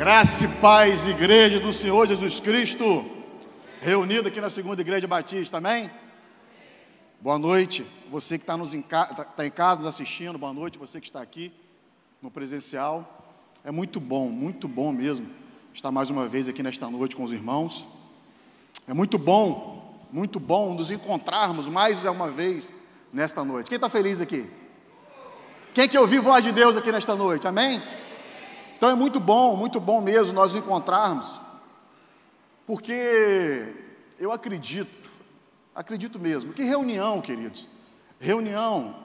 Graça e paz, igreja do Senhor Jesus Cristo, reunida aqui na segunda igreja batista, amém? Boa noite, você que está em, tá em casa nos assistindo, boa noite, você que está aqui no presencial. É muito bom, muito bom mesmo estar mais uma vez aqui nesta noite com os irmãos. É muito bom, muito bom nos encontrarmos mais uma vez nesta noite. Quem está feliz aqui? Quem que ouviu voz de Deus aqui nesta noite? Amém? Então é muito bom, muito bom mesmo nós encontrarmos, porque eu acredito, acredito mesmo, que reunião, queridos, reunião,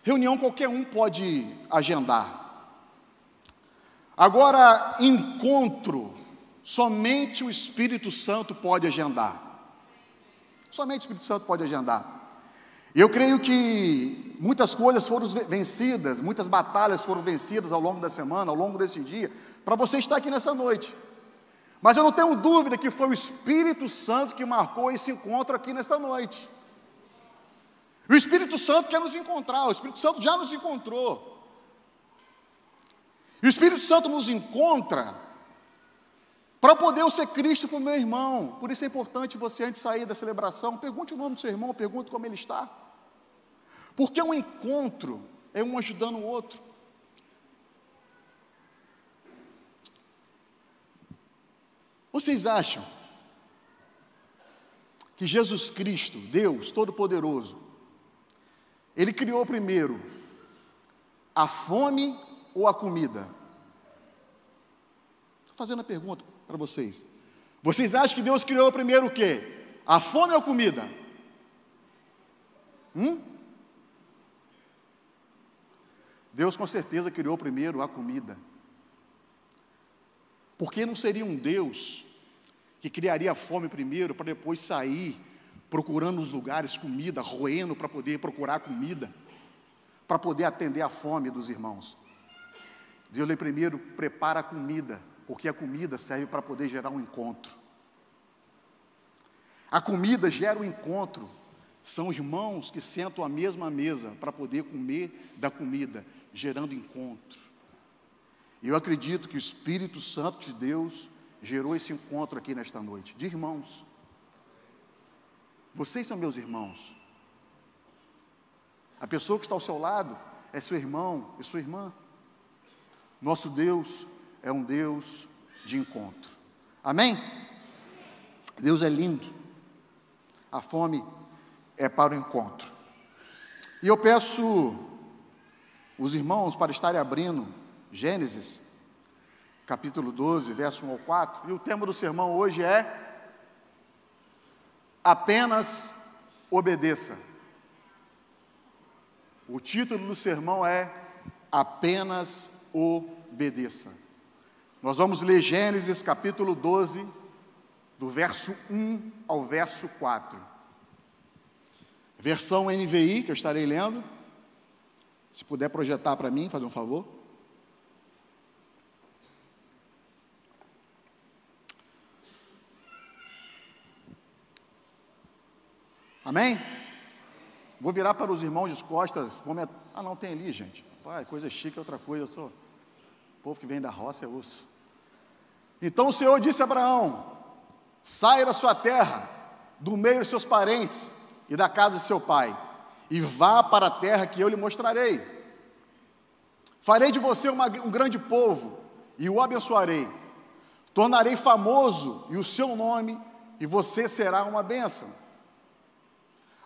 reunião qualquer um pode agendar. Agora, encontro, somente o Espírito Santo pode agendar. Somente o Espírito Santo pode agendar. Eu creio que muitas coisas foram vencidas, muitas batalhas foram vencidas ao longo da semana, ao longo desse dia, para você estar aqui nessa noite. Mas eu não tenho dúvida que foi o Espírito Santo que marcou esse encontro aqui nesta noite. O Espírito Santo quer nos encontrar, o Espírito Santo já nos encontrou. E o Espírito Santo nos encontra para poder eu ser Cristo para o meu irmão. Por isso é importante você, antes de sair da celebração, pergunte o nome do seu irmão, pergunte como ele está. Porque um encontro é um ajudando o outro. Vocês acham que Jesus Cristo, Deus Todo-Poderoso, Ele criou primeiro a fome ou a comida? Estou fazendo a pergunta para vocês. Vocês acham que Deus criou primeiro o quê? A fome ou a comida? Hum? Deus com certeza criou primeiro a comida. Porque não seria um Deus que criaria fome primeiro para depois sair procurando os lugares comida, roendo para poder procurar comida, para poder atender a fome dos irmãos. Deus lhe primeiro prepara a comida, porque a comida serve para poder gerar um encontro. A comida gera um encontro. São irmãos que sentam à mesma mesa para poder comer da comida, gerando encontro. E eu acredito que o Espírito Santo de Deus gerou esse encontro aqui nesta noite, de irmãos. Vocês são meus irmãos. A pessoa que está ao seu lado é seu irmão e sua irmã. Nosso Deus é um Deus de encontro. Amém? Deus é lindo. A fome é para o encontro. E eu peço os irmãos para estarem abrindo Gênesis, capítulo 12, verso 1 ao 4, e o tema do sermão hoje é Apenas obedeça. O título do sermão é Apenas obedeça. Nós vamos ler Gênesis capítulo 12, do verso 1 ao verso 4. Versão NVI, que eu estarei lendo. Se puder projetar para mim, fazer um favor. Amém? Vou virar para os irmãos de costas. Ah, não, tem ali, gente. Pai, coisa chique é outra coisa. Eu sou. O povo que vem da roça é osso. Então o Senhor disse a Abraão: saia da sua terra, do meio dos seus parentes e da casa de seu pai e vá para a terra que eu lhe mostrarei. Farei de você uma, um grande povo e o abençoarei. Tornarei famoso e o seu nome, e você será uma bênção.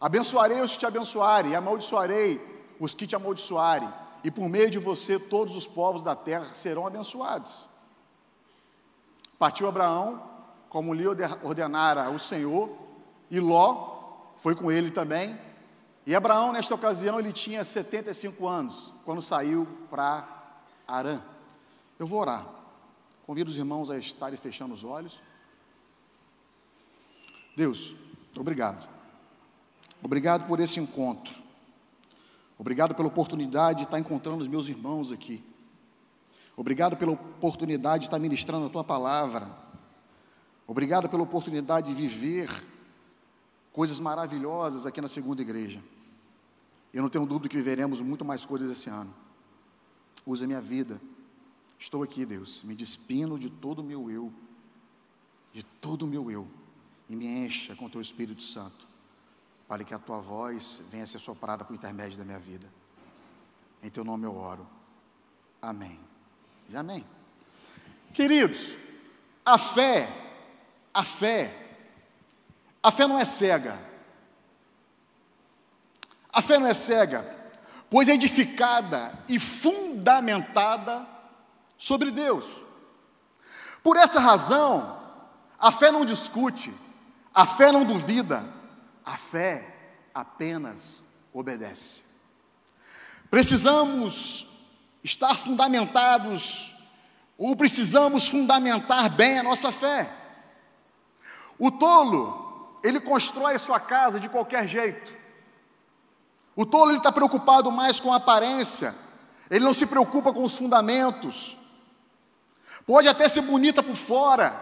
Abençoarei os que te abençoarem, e amaldiçoarei os que te amaldiçoarem, e por meio de você todos os povos da terra serão abençoados. Partiu Abraão, como lhe ordenara o Senhor, e Ló foi com ele também, e Abraão, nesta ocasião, ele tinha 75 anos, quando saiu para Arã. Eu vou orar. Convido os irmãos a estarem fechando os olhos. Deus, obrigado. Obrigado por esse encontro. Obrigado pela oportunidade de estar encontrando os meus irmãos aqui. Obrigado pela oportunidade de estar ministrando a tua palavra. Obrigado pela oportunidade de viver coisas maravilhosas aqui na segunda igreja. Eu não tenho dúvida que viveremos muito mais coisas esse ano. Use a minha vida, Estou aqui, Deus, me despindo de todo o meu eu, de todo o meu eu, e me encha com o teu Espírito Santo, para que a tua voz venha a ser soprada por intermédio da minha vida. Em teu nome eu oro. Amém. E amém. Queridos, a fé, a fé, a fé não é cega. A fé não é cega, pois é edificada e fundamentada sobre Deus. Por essa razão, a fé não discute, a fé não duvida, a fé apenas obedece. Precisamos estar fundamentados, ou precisamos fundamentar bem a nossa fé. O tolo, ele constrói sua casa de qualquer jeito. O tolo está preocupado mais com a aparência, ele não se preocupa com os fundamentos. Pode até ser bonita por fora,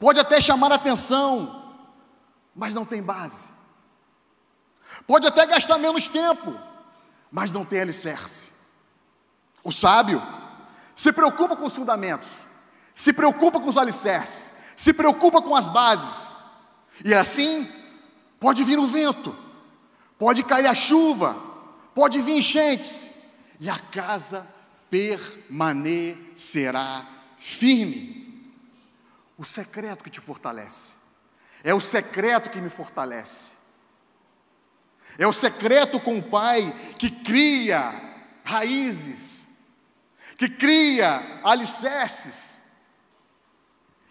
pode até chamar atenção, mas não tem base. Pode até gastar menos tempo, mas não tem alicerce. O sábio se preocupa com os fundamentos, se preocupa com os alicerces, se preocupa com as bases, e assim pode vir o vento, pode cair a chuva, pode vir enchentes, e a casa permanecerá firme. O secreto que te fortalece, é o secreto que me fortalece, é o secreto com o Pai que cria raízes, que cria alicerces,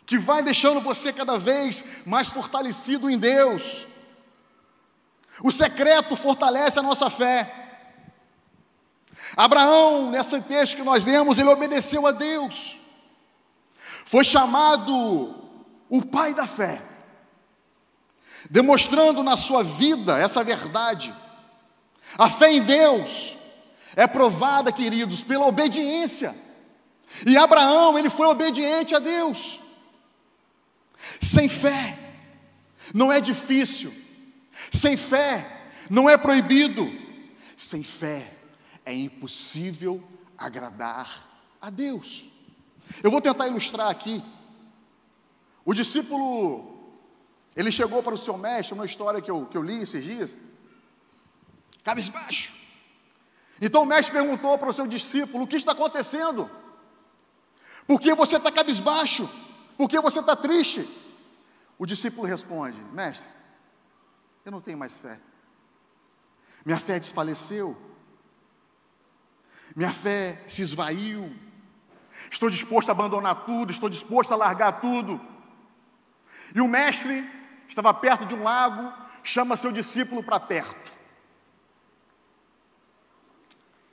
que vai deixando você cada vez mais fortalecido em Deus. O secreto fortalece a nossa fé. Abraão, nesse texto que nós lemos, ele obedeceu a Deus. Foi chamado o pai da fé, demonstrando na sua vida essa verdade. A fé em Deus é provada, queridos, pela obediência. E Abraão, ele foi obediente a Deus. Sem fé, não é difícil. Sem fé, não é proibido. Sem fé, é impossível agradar a Deus. Eu vou tentar ilustrar aqui. O discípulo, ele chegou para o seu mestre, uma história que eu, que eu li esses dias, cabisbaixo. Então o mestre perguntou para o seu discípulo: o que está acontecendo? Por que você está cabisbaixo? Por que você está triste? O discípulo responde: Mestre, eu não tenho mais fé. Minha fé desfaleceu. Minha fé se esvaiu. Estou disposto a abandonar tudo, estou disposto a largar tudo. E o mestre estava perto de um lago, chama seu discípulo para perto.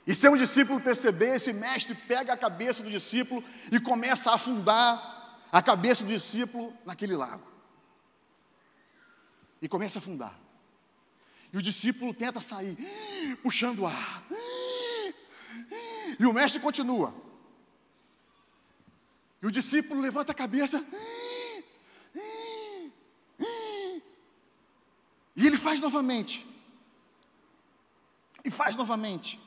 E se um discípulo perceber, esse mestre pega a cabeça do discípulo e começa a afundar a cabeça do discípulo naquele lago. E começa a afundar. E o discípulo tenta sair, puxando o ar. E o mestre continua. E o discípulo levanta a cabeça. E ele faz novamente. E faz novamente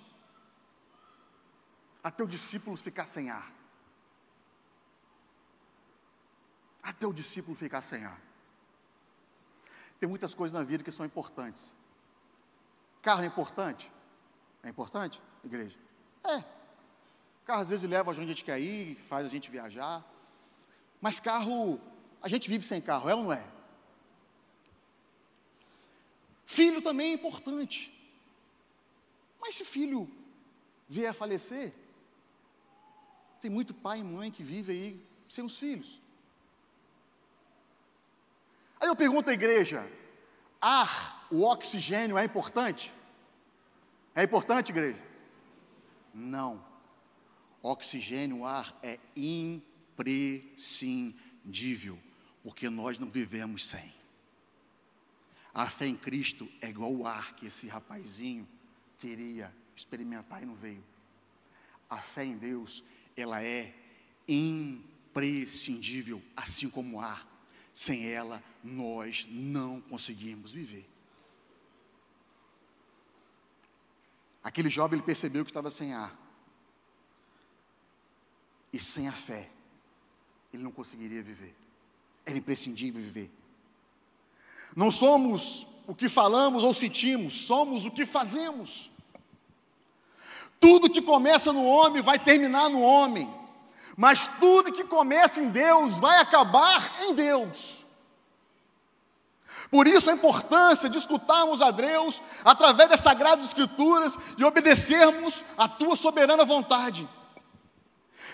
até o discípulo ficar sem ar. Até o discípulo ficar sem ar. Tem muitas coisas na vida que são importantes. Carro é importante? É importante, igreja? É. Carro às vezes leva a gente quer ir, faz a gente viajar. Mas carro, a gente vive sem carro, é ou não é? Filho também é importante. Mas se filho vier a falecer, tem muito pai e mãe que vive aí sem os filhos. Aí eu pergunto à igreja: ar, o oxigênio é importante? É importante, igreja? Não. Oxigênio, ar é imprescindível, porque nós não vivemos sem. A fé em Cristo é igual o ar que esse rapazinho queria experimentar e não veio. A fé em Deus ela é imprescindível, assim como o ar. Sem ela, nós não conseguimos viver. Aquele jovem ele percebeu que estava sem ar. E sem a fé, ele não conseguiria viver. Era imprescindível viver. Não somos o que falamos ou sentimos, somos o que fazemos. Tudo que começa no homem vai terminar no homem, mas tudo que começa em Deus vai acabar em Deus. Por isso a importância de escutarmos a Deus através das Sagradas Escrituras e obedecermos a tua soberana vontade.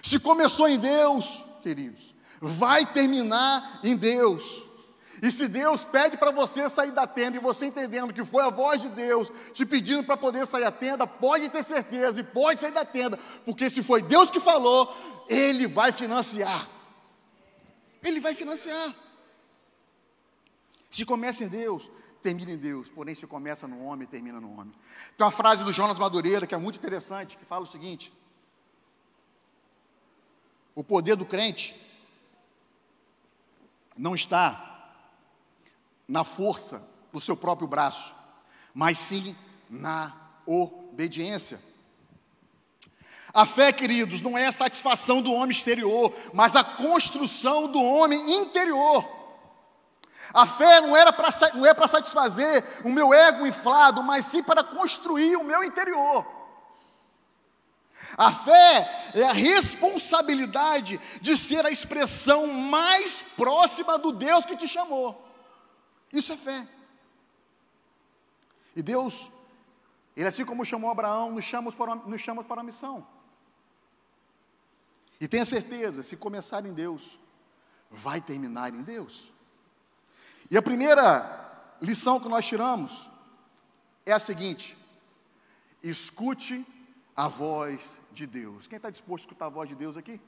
Se começou em Deus, queridos, vai terminar em Deus. E se Deus pede para você sair da tenda e você entendendo que foi a voz de Deus te pedindo para poder sair da tenda, pode ter certeza e pode sair da tenda, porque se foi Deus que falou, Ele vai financiar. Ele vai financiar. Se começa em Deus, termina em Deus, porém se começa no homem, termina no homem. Tem uma frase do Jonas Madureira que é muito interessante, que fala o seguinte: O poder do crente não está na força do seu próprio braço, mas sim na obediência. A fé, queridos, não é a satisfação do homem exterior, mas a construção do homem interior. A fé não, era pra, não é para satisfazer o meu ego inflado, mas sim para construir o meu interior. A fé é a responsabilidade de ser a expressão mais próxima do Deus que te chamou. Isso é fé. E Deus, Ele assim como chamou Abraão, nos chama para, nos chama para a missão. E tenha certeza, se começar em Deus, vai terminar em Deus. E a primeira lição que nós tiramos é a seguinte: escute a voz de Deus. Quem está disposto a escutar a voz de Deus aqui?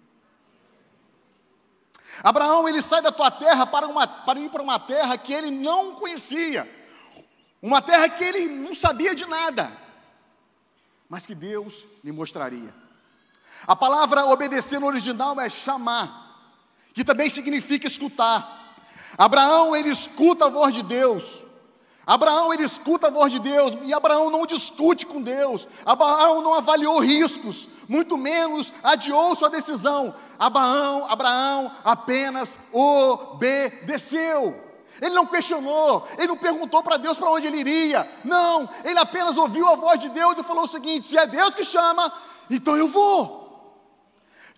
Abraão, ele sai da tua terra para, uma, para ir para uma terra que ele não conhecia, uma terra que ele não sabia de nada, mas que Deus lhe mostraria. A palavra obedecer no original é chamar, que também significa escutar. Abraão, ele escuta a voz de Deus, Abraão ele escuta a voz de Deus e Abraão não discute com Deus. Abraão não avaliou riscos, muito menos adiou sua decisão. Abraão, Abraão apenas obedeceu. Ele não questionou, ele não perguntou para Deus para onde ele iria. Não, ele apenas ouviu a voz de Deus e falou o seguinte: se é Deus que chama, então eu vou.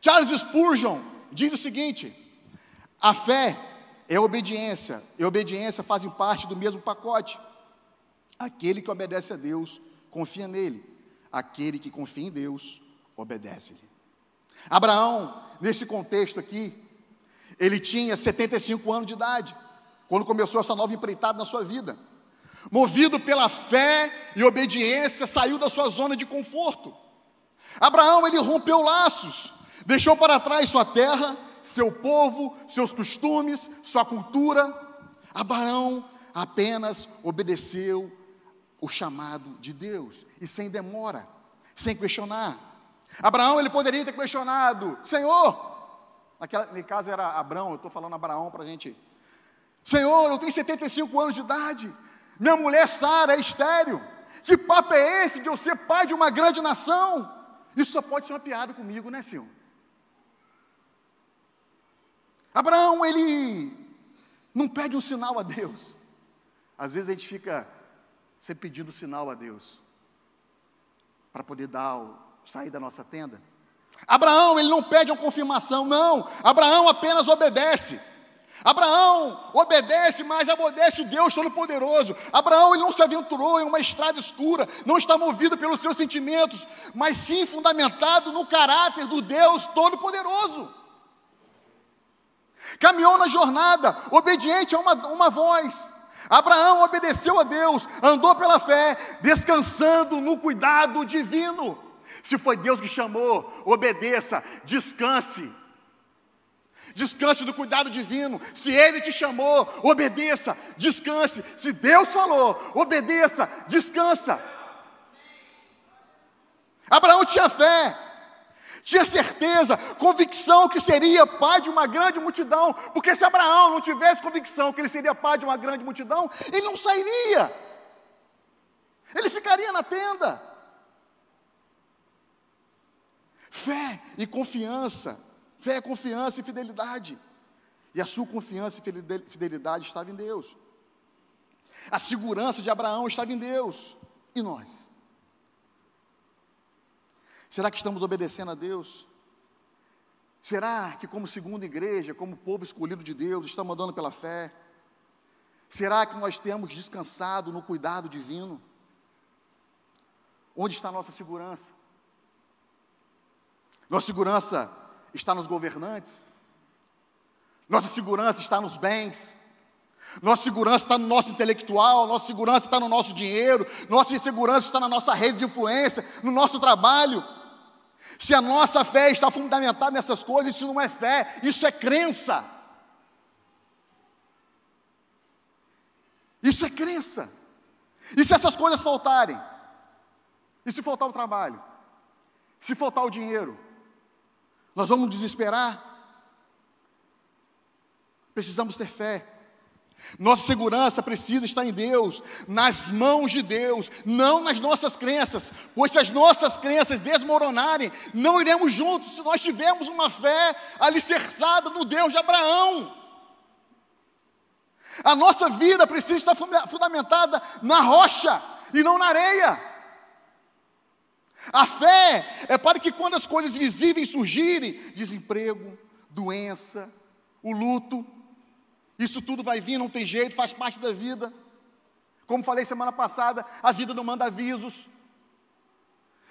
Charles Spurgeon diz o seguinte: a fé é obediência, e obediência fazem parte do mesmo pacote. Aquele que obedece a Deus, confia nele. Aquele que confia em Deus, obedece-lhe. Abraão, nesse contexto aqui, ele tinha 75 anos de idade, quando começou essa nova empreitada na sua vida. Movido pela fé e obediência, saiu da sua zona de conforto. Abraão, ele rompeu laços, deixou para trás sua terra, seu povo, seus costumes, sua cultura. Abraão apenas obedeceu o chamado de Deus e sem demora, sem questionar. Abraão ele poderia ter questionado, Senhor, naquela, no caso era Abraão, eu estou falando Abraão para a gente. Senhor, eu tenho 75 anos de idade, minha mulher Sara é estéreo. Que papo é esse de eu ser pai de uma grande nação? Isso só pode ser uma piada comigo, né, Senhor? Abraão, ele não pede um sinal a Deus. Às vezes a gente fica sempre pedindo sinal a Deus para poder dar o, sair da nossa tenda. Abraão, ele não pede uma confirmação, não. Abraão apenas obedece. Abraão obedece, mas obedece o Deus Todo-Poderoso. Abraão ele não se aventurou em uma estrada escura, não está movido pelos seus sentimentos, mas sim fundamentado no caráter do Deus Todo-Poderoso. Caminhou na jornada, obediente a uma, uma voz. Abraão obedeceu a Deus, andou pela fé, descansando no cuidado divino. Se foi Deus que chamou, obedeça, descanse. Descanse do cuidado divino. Se Ele te chamou, obedeça, descanse. Se Deus falou, obedeça, descansa. Abraão tinha fé, tinha certeza, convicção que seria pai de uma grande multidão, porque se Abraão não tivesse convicção que ele seria pai de uma grande multidão, ele não sairia, ele ficaria na tenda. Fé e confiança Fé confiança e fidelidade. E a sua confiança e fidelidade estava em Deus. A segurança de Abraão estava em Deus. E nós? Será que estamos obedecendo a Deus? Será que, como segunda igreja, como povo escolhido de Deus, estamos andando pela fé? Será que nós temos descansado no cuidado divino? Onde está a nossa segurança? Nossa segurança está nos governantes? Nossa segurança está nos bens? Nossa segurança está no nosso intelectual, nossa segurança está no nosso dinheiro, nossa segurança está na nossa rede de influência, no nosso trabalho. Se a nossa fé está fundamentada nessas coisas, isso não é fé, isso é crença. Isso é crença. E se essas coisas faltarem? E se faltar o trabalho? Se faltar o dinheiro? Nós vamos desesperar? Precisamos ter fé. Nossa segurança precisa estar em Deus, nas mãos de Deus, não nas nossas crenças, pois se as nossas crenças desmoronarem, não iremos juntos se nós tivermos uma fé alicerçada no Deus de Abraão. A nossa vida precisa estar fundamentada na rocha e não na areia. A fé é para que quando as coisas visíveis surgirem, desemprego, doença, o luto, isso tudo vai vir, não tem jeito, faz parte da vida. Como falei semana passada, a vida não manda avisos.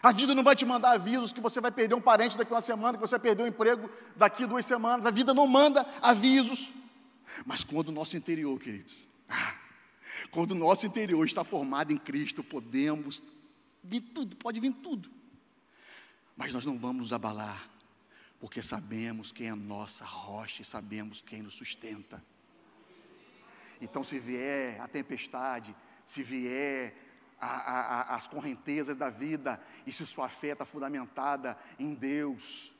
A vida não vai te mandar avisos que você vai perder um parente daqui uma semana, que você vai perder um emprego daqui duas semanas. A vida não manda avisos. Mas quando o nosso interior, queridos, ah, quando o nosso interior está formado em Cristo, podemos vir tudo, pode vir tudo. Mas nós não vamos nos abalar, porque sabemos quem é a nossa rocha e sabemos quem nos sustenta. Então, se vier a tempestade, se vier a, a, as correntezas da vida, e se sua fé está fundamentada em Deus,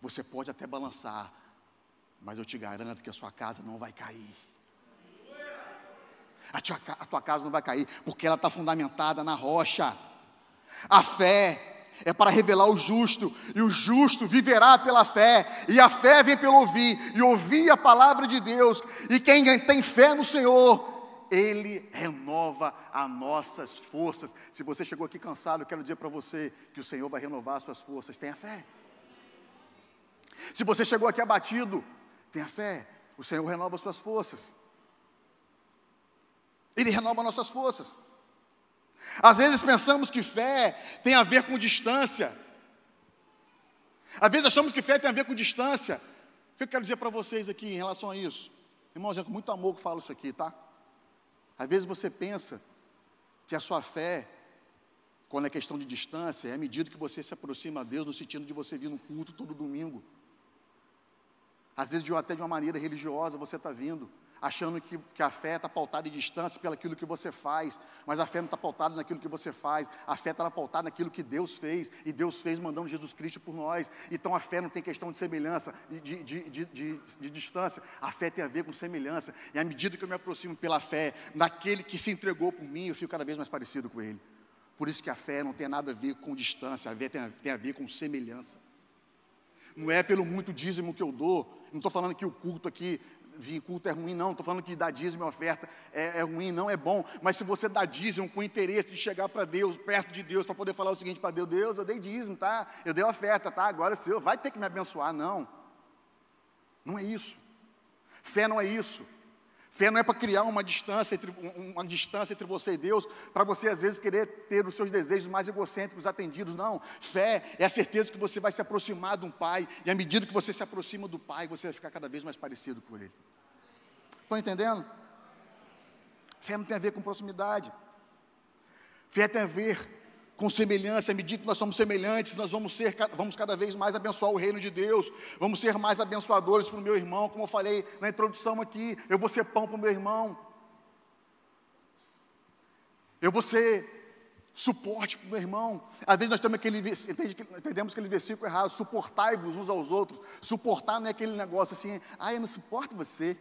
você pode até balançar, mas eu te garanto que a sua casa não vai cair. A, tua, a tua casa não vai cair, porque ela está fundamentada na rocha. A fé é para revelar o justo, e o justo viverá pela fé, e a fé vem pelo ouvir, e ouvir a palavra de Deus, e quem tem fé no Senhor, Ele renova as nossas forças. Se você chegou aqui cansado, eu quero dizer para você que o Senhor vai renovar as suas forças, tenha fé. Se você chegou aqui abatido, tenha fé, o Senhor renova as suas forças. Ele renova nossas forças. Às vezes pensamos que fé tem a ver com distância. Às vezes achamos que fé tem a ver com distância. O que eu quero dizer para vocês aqui em relação a isso? Irmãos, é com muito amor que eu falo isso aqui, tá? Às vezes você pensa que a sua fé, quando é questão de distância, é à medida que você se aproxima a Deus, no sentido de você vir no culto todo domingo. Às vezes, até de uma maneira religiosa, você está vindo achando que, que a fé está pautada em distância pelaquilo que você faz, mas a fé não está pautada naquilo que você faz, a fé está pautada naquilo que Deus fez, e Deus fez mandando Jesus Cristo por nós. Então a fé não tem questão de semelhança, de, de, de, de, distância, a fé tem a ver com semelhança, e à medida que eu me aproximo pela fé, naquele que se entregou por mim, eu fico cada vez mais parecido com Ele. Por isso que a fé não tem nada a ver com distância, a fé tem a, tem a ver com semelhança. Não é pelo muito dízimo que eu dou, não estou falando que o culto aqui vir culto é ruim, não. Estou falando que dar dízimo e oferta é, é, ruim, não é bom. Mas se você dá dízimo com interesse de chegar para Deus, perto de Deus, para poder falar o seguinte para Deus: Deus, eu dei dízimo, tá? Eu dei oferta, tá? Agora o Senhor vai ter que me abençoar. Não. Não é isso. Fé não é isso. Fé não é para criar uma distância, entre, uma distância entre você e Deus, para você às vezes querer ter os seus desejos mais egocêntricos atendidos. Não. Fé é a certeza que você vai se aproximar de um Pai, e à medida que você se aproxima do Pai, você vai ficar cada vez mais parecido com Ele. Estão entendendo? Fé não tem a ver com proximidade. Fé tem a ver com semelhança, à medida que nós somos semelhantes, nós vamos ser, vamos cada vez mais abençoar o reino de Deus, vamos ser mais abençoadores para o meu irmão, como eu falei na introdução aqui, eu vou ser pão para o meu irmão, eu vou ser suporte para o meu irmão. Às vezes nós temos aquele, entendemos aquele versículo errado, suportai-vos uns aos outros. Suportar não é aquele negócio assim, ah, eu não suporto você.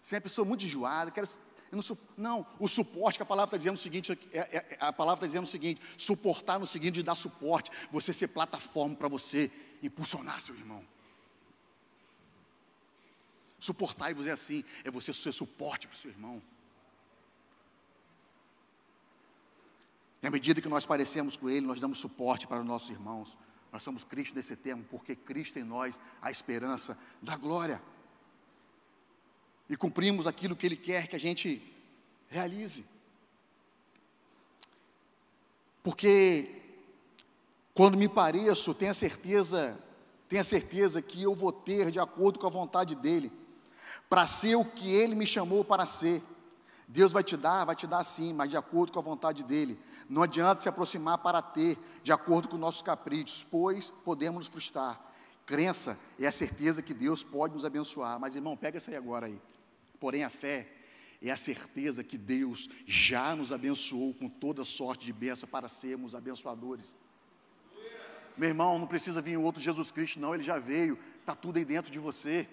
Você é uma pessoa muito enjoada, quero não, não, o suporte que a palavra está dizendo o seguinte, é, é, é, a palavra está dizendo o seguinte, suportar no seguinte de dar suporte, você ser plataforma para você impulsionar seu irmão. Suportai-vos é assim, é você ser suporte para o seu irmão. E à medida que nós parecemos com Ele, nós damos suporte para os nossos irmãos. Nós somos Cristo nesse termo, porque Cristo em nós a esperança da glória. E cumprimos aquilo que Ele quer que a gente realize. Porque quando me pareço, tenha certeza, tenha certeza que eu vou ter de acordo com a vontade dEle, para ser o que Ele me chamou para ser. Deus vai te dar, vai te dar sim, mas de acordo com a vontade dEle. Não adianta se aproximar para ter, de acordo com nossos caprichos, pois podemos nos frustrar. Crença é a certeza que Deus pode nos abençoar. Mas irmão, pega isso aí agora aí. Porém, a fé é a certeza que Deus já nos abençoou com toda sorte de bênção para sermos abençoadores. Meu irmão, não precisa vir outro Jesus Cristo, não, ele já veio, está tudo aí dentro de você,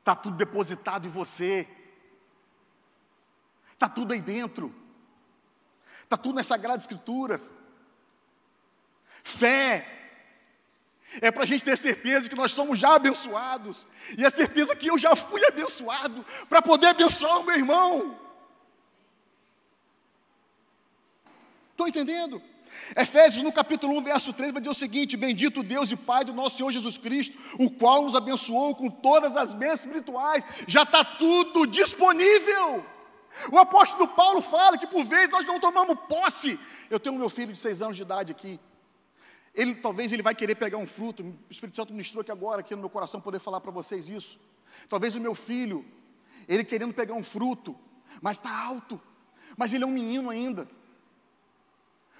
está tudo depositado em você, está tudo aí dentro. Está tudo nas Sagradas Escrituras. Fé é para a gente ter certeza que nós somos já abençoados, e a certeza que eu já fui abençoado, para poder abençoar o meu irmão. Estão entendendo? Efésios no capítulo 1, verso 3 vai dizer o seguinte: Bendito Deus e Pai do nosso Senhor Jesus Cristo, o qual nos abençoou com todas as bênçãos espirituais, já está tudo disponível. O apóstolo Paulo fala que por vezes nós não tomamos posse. Eu tenho meu filho de seis anos de idade aqui. Ele talvez ele vai querer pegar um fruto. O Espírito Santo ministrou aqui agora, aqui no meu coração, poder falar para vocês isso. Talvez o meu filho, ele querendo pegar um fruto, mas está alto, mas ele é um menino ainda.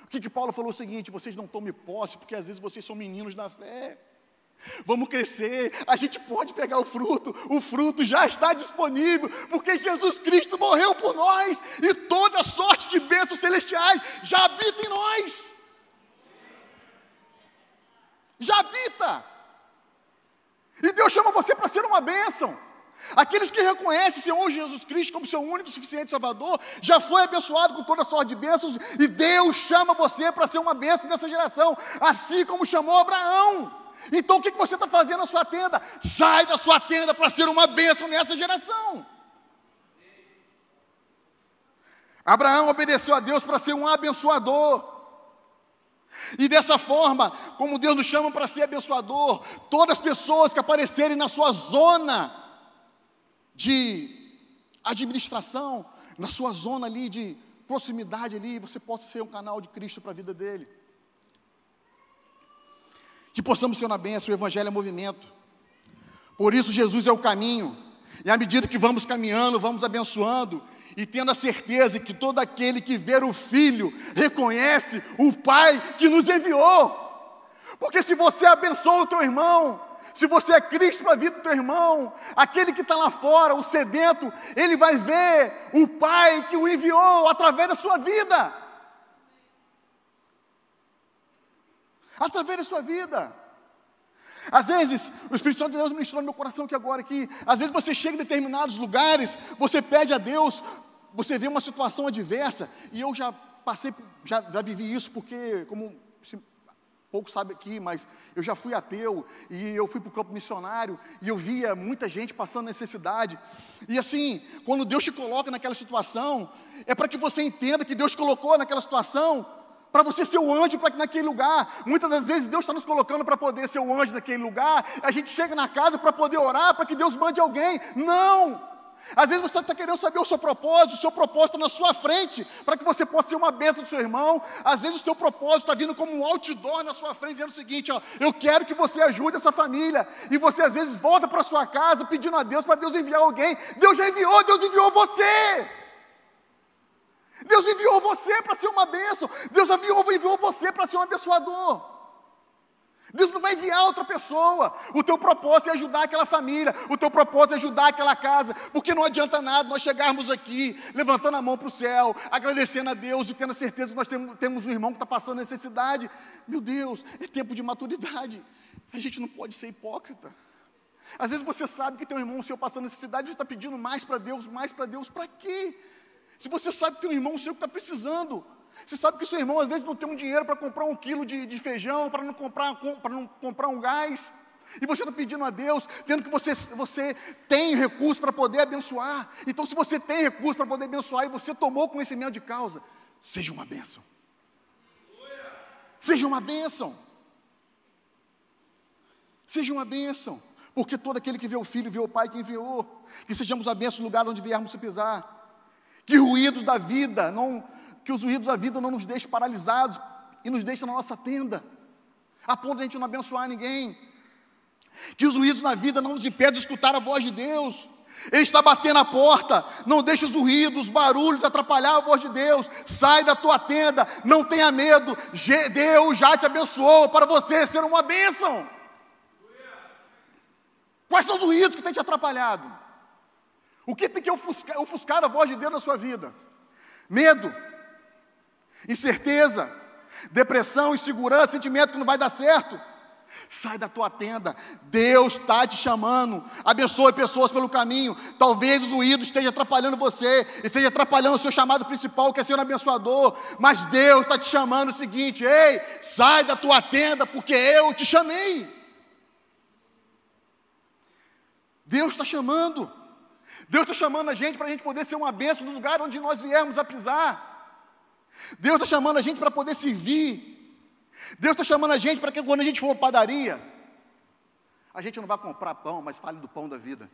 O que, que Paulo falou o seguinte: vocês não tomem posse, porque às vezes vocês são meninos na fé. Vamos crescer, a gente pode pegar o fruto, o fruto já está disponível, porque Jesus Cristo morreu por nós e toda sorte de bênçãos celestiais já habita em nós. Já habita. E Deus chama você para ser uma bênção. Aqueles que reconhecem o Senhor Jesus Cristo como seu único e suficiente Salvador, já foi abençoado com toda sorte de bênçãos, e Deus chama você para ser uma bênção dessa geração, assim como chamou Abraão. Então o que você está fazendo na sua tenda? Sai da sua tenda para ser uma bênção nessa geração. Abraão obedeceu a Deus para ser um abençoador. E dessa forma, como Deus nos chama para ser abençoador, todas as pessoas que aparecerem na sua zona de administração, na sua zona ali de proximidade ali, você pode ser um canal de Cristo para a vida dele que possamos ser uma bênção, o Evangelho é movimento. Por isso, Jesus é o caminho, e à medida que vamos caminhando, vamos abençoando, e tendo a certeza que todo aquele que ver o Filho reconhece o Pai que nos enviou. Porque se você abençoa o teu irmão, se você é Cristo para a vida do teu irmão, aquele que está lá fora, o sedento, ele vai ver o Pai que o enviou através da sua vida. através da sua vida. Às vezes, o Espírito Santo de Deus ministrou no meu coração aqui agora que às vezes você chega em determinados lugares, você pede a Deus, você vê uma situação adversa, e eu já passei, já, já vivi isso porque, como pouco sabe aqui, mas eu já fui ateu e eu fui para o campo missionário e eu via muita gente passando necessidade. E assim, quando Deus te coloca naquela situação, é para que você entenda que Deus colocou naquela situação para você ser o anjo para naquele lugar. Muitas das vezes Deus está nos colocando para poder ser o anjo naquele lugar. A gente chega na casa para poder orar, para que Deus mande alguém. Não! Às vezes você está querendo saber o seu propósito, o seu propósito na sua frente, para que você possa ser uma bênção do seu irmão. Às vezes o seu propósito está vindo como um outdoor na sua frente, dizendo o seguinte: ó, eu quero que você ajude essa família. E você às vezes volta para sua casa pedindo a Deus para Deus enviar alguém. Deus já enviou, Deus enviou você. Deus enviou você para ser uma bênção. Deus enviou, enviou você para ser um abençoador. Deus não vai enviar outra pessoa. O teu propósito é ajudar aquela família. O teu propósito é ajudar aquela casa. Porque não adianta nada nós chegarmos aqui, levantando a mão para o céu, agradecendo a Deus e tendo a certeza que nós temos, temos um irmão que está passando necessidade. Meu Deus, é tempo de maturidade. A gente não pode ser hipócrita. Às vezes você sabe que tem um irmão seu passando necessidade, você está pedindo mais para Deus, mais para Deus, para quê? Se você sabe que tem um irmão seu que está precisando, você sabe que seu irmão às vezes não tem um dinheiro para comprar um quilo de, de feijão, para não comprar, para não comprar um gás. E você está pedindo a Deus, tendo que você, você tem recurso para poder abençoar. Então, se você tem recurso para poder abençoar e você tomou conhecimento de causa, seja uma bênção. Seja uma bênção. Seja uma bênção. Porque todo aquele que vê o Filho, vê o Pai que enviou. Que sejamos a bênção no lugar onde viermos pisar. Que ruídos da vida, não, que os ruídos da vida não nos deixem paralisados e nos deixem na nossa tenda. A ponto de a gente não abençoar ninguém. Que os ruídos na vida não nos impedem de escutar a voz de Deus. Ele está batendo a porta, não deixe os ruídos, os barulhos atrapalhar a voz de Deus. Sai da tua tenda, não tenha medo. Deus já te abençoou para você ser uma bênção. Quais são os ruídos que têm te atrapalhado? O que tem que ofuscar, ofuscar a voz de Deus na sua vida? Medo, incerteza, depressão, insegurança, sentimento que não vai dar certo. Sai da tua tenda, Deus está te chamando. Abençoe pessoas pelo caminho. Talvez os ruídos estejam atrapalhando você, esteja atrapalhando o seu chamado principal, que é ser um abençoador. Mas Deus está te chamando o seguinte: ei, sai da tua tenda, porque eu te chamei. Deus está chamando. Deus está chamando a gente para a gente poder ser uma bênção no lugar onde nós viemos a pisar. Deus está chamando a gente para poder servir. Deus está chamando a gente para que quando a gente for para padaria, a gente não vai comprar pão, mas fale do pão da vida.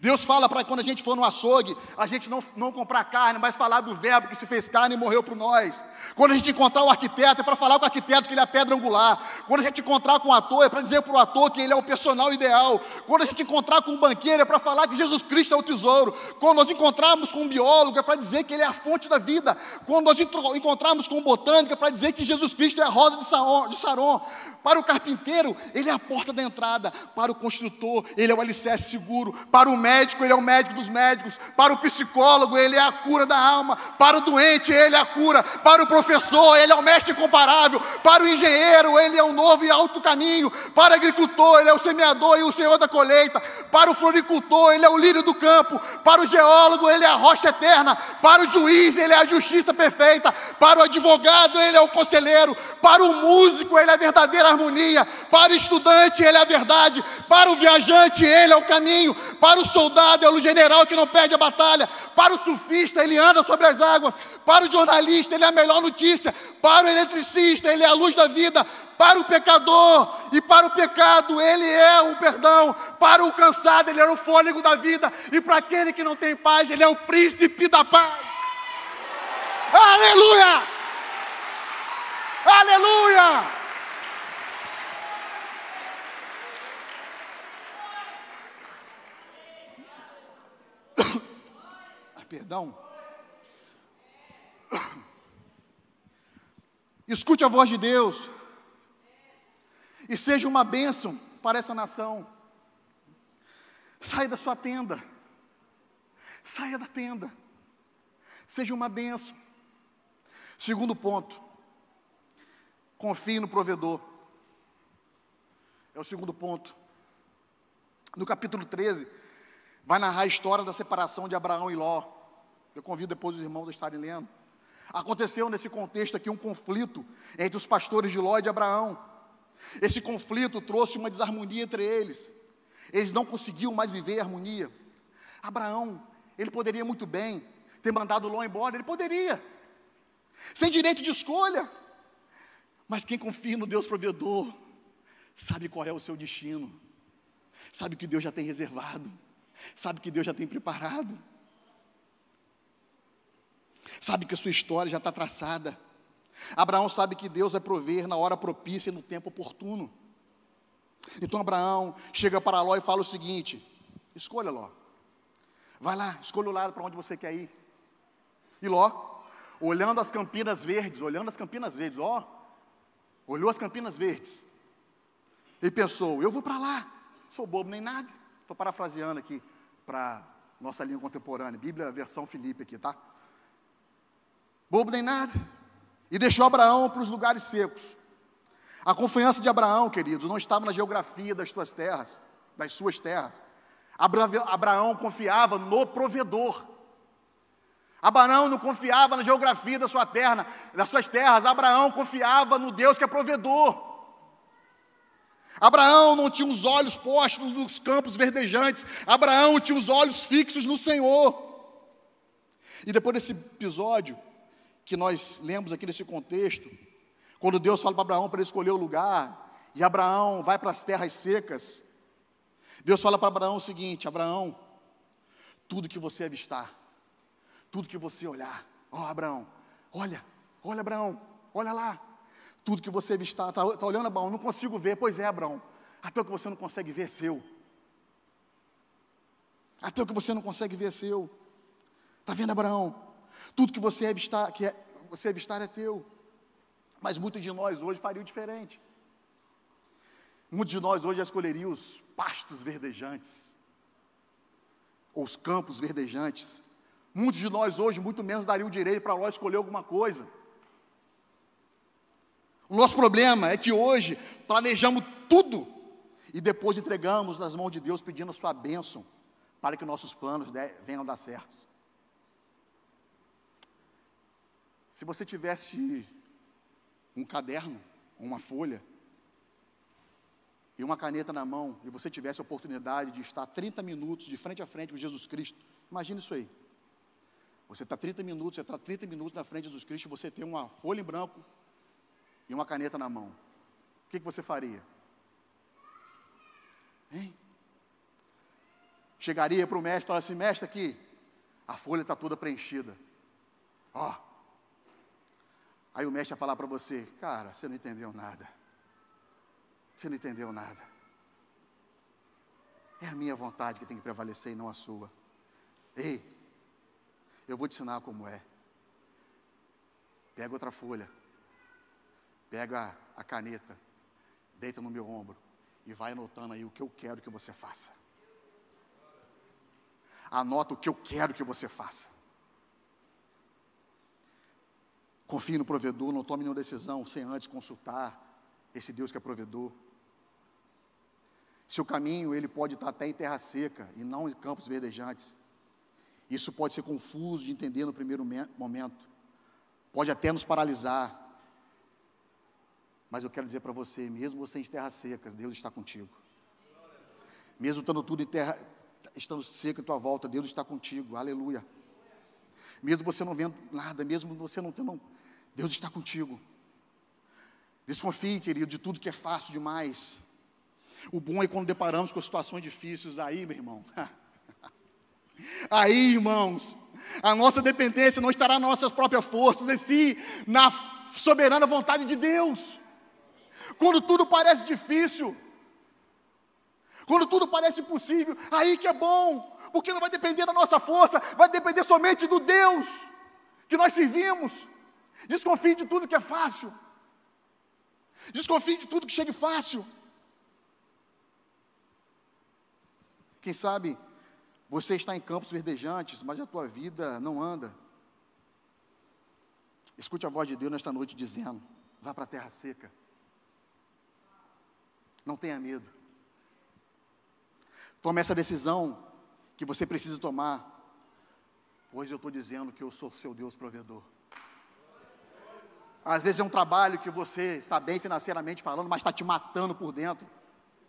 Deus fala para quando a gente for no açougue, a gente não, não comprar carne, mas falar do verbo que se fez carne e morreu por nós. Quando a gente encontrar o arquiteto, é para falar com o arquiteto que ele é a pedra angular. Quando a gente encontrar com o ator, é para dizer para o ator que ele é o personal ideal. Quando a gente encontrar com o banqueiro, é para falar que Jesus Cristo é o tesouro. Quando nós encontrarmos com um biólogo, é para dizer que ele é a fonte da vida. Quando nós encontrarmos com um botânico, é para dizer que Jesus Cristo é a rosa de Saron. Para o carpinteiro, ele é a porta da entrada. Para o construtor, ele é o alicerce seguro. Para o médico, ele é o médico dos médicos. Para o psicólogo, ele é a cura da alma. Para o doente, ele é a cura. Para o professor, ele é o mestre incomparável. Para o engenheiro, ele é o novo e alto caminho. Para o agricultor, ele é o semeador e o senhor da colheita. Para o floricultor, ele é o lírio do campo. Para o geólogo, ele é a rocha eterna. Para o juiz, ele é a justiça perfeita. Para o advogado, ele é o conselheiro. Para o músico, ele é a verdadeira harmonia. Para o estudante, ele é a verdade. Para o viajante, ele é o caminho. Para o soldado, é o general que não perde a batalha. Para o surfista, ele anda sobre as águas. Para o jornalista, ele é a melhor notícia. Para o eletricista, ele é a luz da vida. Para o pecador e para o pecado, ele é o perdão. Para o cansado, ele é o fôlego da vida. E para aquele que não tem paz, ele é o príncipe da paz. Aleluia! Aleluia! perdão. Escute a voz de Deus e seja uma bênção para essa nação. Saia da sua tenda, saia da tenda, seja uma bênção. Segundo ponto, confie no provedor. É o segundo ponto. No capítulo 13, vai narrar a história da separação de Abraão e Ló. Eu convido depois os irmãos a estarem lendo. Aconteceu nesse contexto aqui um conflito entre os pastores de Ló e de Abraão. Esse conflito trouxe uma desarmonia entre eles. Eles não conseguiam mais viver em harmonia. Abraão, ele poderia muito bem ter mandado Ló embora, ele poderia, sem direito de escolha. Mas quem confia no Deus provedor, sabe qual é o seu destino, sabe o que Deus já tem reservado, sabe que Deus já tem preparado sabe que a sua história já está traçada. Abraão sabe que Deus vai prover na hora propícia e no tempo oportuno. Então Abraão chega para Ló e fala o seguinte: escolha Ló, vai lá, escolha o lado para onde você quer ir. E Ló, olhando as campinas verdes, olhando as campinas verdes, ó, olhou as campinas verdes, e pensou: eu vou para lá, sou bobo nem nada. Estou parafraseando aqui para nossa língua contemporânea, Bíblia versão Filipe aqui, tá? bobo nem nada, e deixou Abraão para os lugares secos. A confiança de Abraão, queridos, não estava na geografia das suas terras, das suas terras. Abraão confiava no provedor. Abraão não confiava na geografia da sua terra, das suas terras. Abraão confiava no Deus que é provedor. Abraão não tinha os olhos postos nos campos verdejantes, Abraão tinha os olhos fixos no Senhor. E depois desse episódio, que nós lemos aqui nesse contexto, quando Deus fala para Abraão para ele escolher o lugar, e Abraão vai para as terras secas, Deus fala para Abraão o seguinte: Abraão, tudo que você avistar, tudo que você olhar, ó oh, Abraão, olha, olha Abraão, olha lá, tudo que você avistar, está tá olhando Abraão, não consigo ver, pois é Abraão, até o que você não consegue ver é seu, até o que você não consegue ver é seu, está vendo Abraão? Tudo que você avistar, que é, você avistar é teu, mas muitos de nós hoje fariam diferente, muitos de nós hoje escolheriam os pastos verdejantes, ou os campos verdejantes, Muitos de nós hoje, muito menos, dariam o direito para nós escolher alguma coisa. O nosso problema é que hoje planejamos tudo e depois entregamos nas mãos de Deus pedindo a sua bênção para que nossos planos venham a dar certo. Se você tivesse um caderno, uma folha e uma caneta na mão e você tivesse a oportunidade de estar 30 minutos de frente a frente com Jesus Cristo, imagine isso aí. Você está 30 minutos, você está 30 minutos na frente de Jesus Cristo, você tem uma folha em branco e uma caneta na mão. O que, que você faria? Hein? Chegaria para o mestre e falaria assim, mestre aqui, a folha está toda preenchida. Ó. Aí o mestre ia falar para você, cara, você não entendeu nada. Você não entendeu nada. É a minha vontade que tem que prevalecer e não a sua. Ei, eu vou te ensinar como é. Pega outra folha, pega a caneta, deita no meu ombro e vai anotando aí o que eu quero que você faça. Anota o que eu quero que você faça. Confie no provedor, não tome nenhuma decisão sem antes consultar esse Deus que é provedor. Seu caminho, ele pode estar até em terra seca e não em campos verdejantes. Isso pode ser confuso de entender no primeiro momento, pode até nos paralisar. Mas eu quero dizer para você, mesmo você em terras secas, Deus está contigo. Mesmo estando tudo em terra, estando seco em tua volta, Deus está contigo. Aleluia. Mesmo você não vendo nada, mesmo você não tendo, Deus está contigo. Desconfie, querido, de tudo que é fácil demais. O bom é quando deparamos com situações difíceis aí, meu irmão. Aí, irmãos, a nossa dependência não estará nas nossas próprias forças, e sim na soberana vontade de Deus. Quando tudo parece difícil, quando tudo parece impossível, aí que é bom, porque não vai depender da nossa força, vai depender somente do Deus que nós servimos. Desconfie de tudo que é fácil, desconfie de tudo que chega fácil. Quem sabe você está em campos verdejantes, mas a tua vida não anda. Escute a voz de Deus nesta noite dizendo: vá para a terra seca. Não tenha medo. Tome essa decisão que você precisa tomar, pois eu estou dizendo que eu sou seu Deus provedor. Às vezes é um trabalho que você está bem financeiramente falando, mas está te matando por dentro.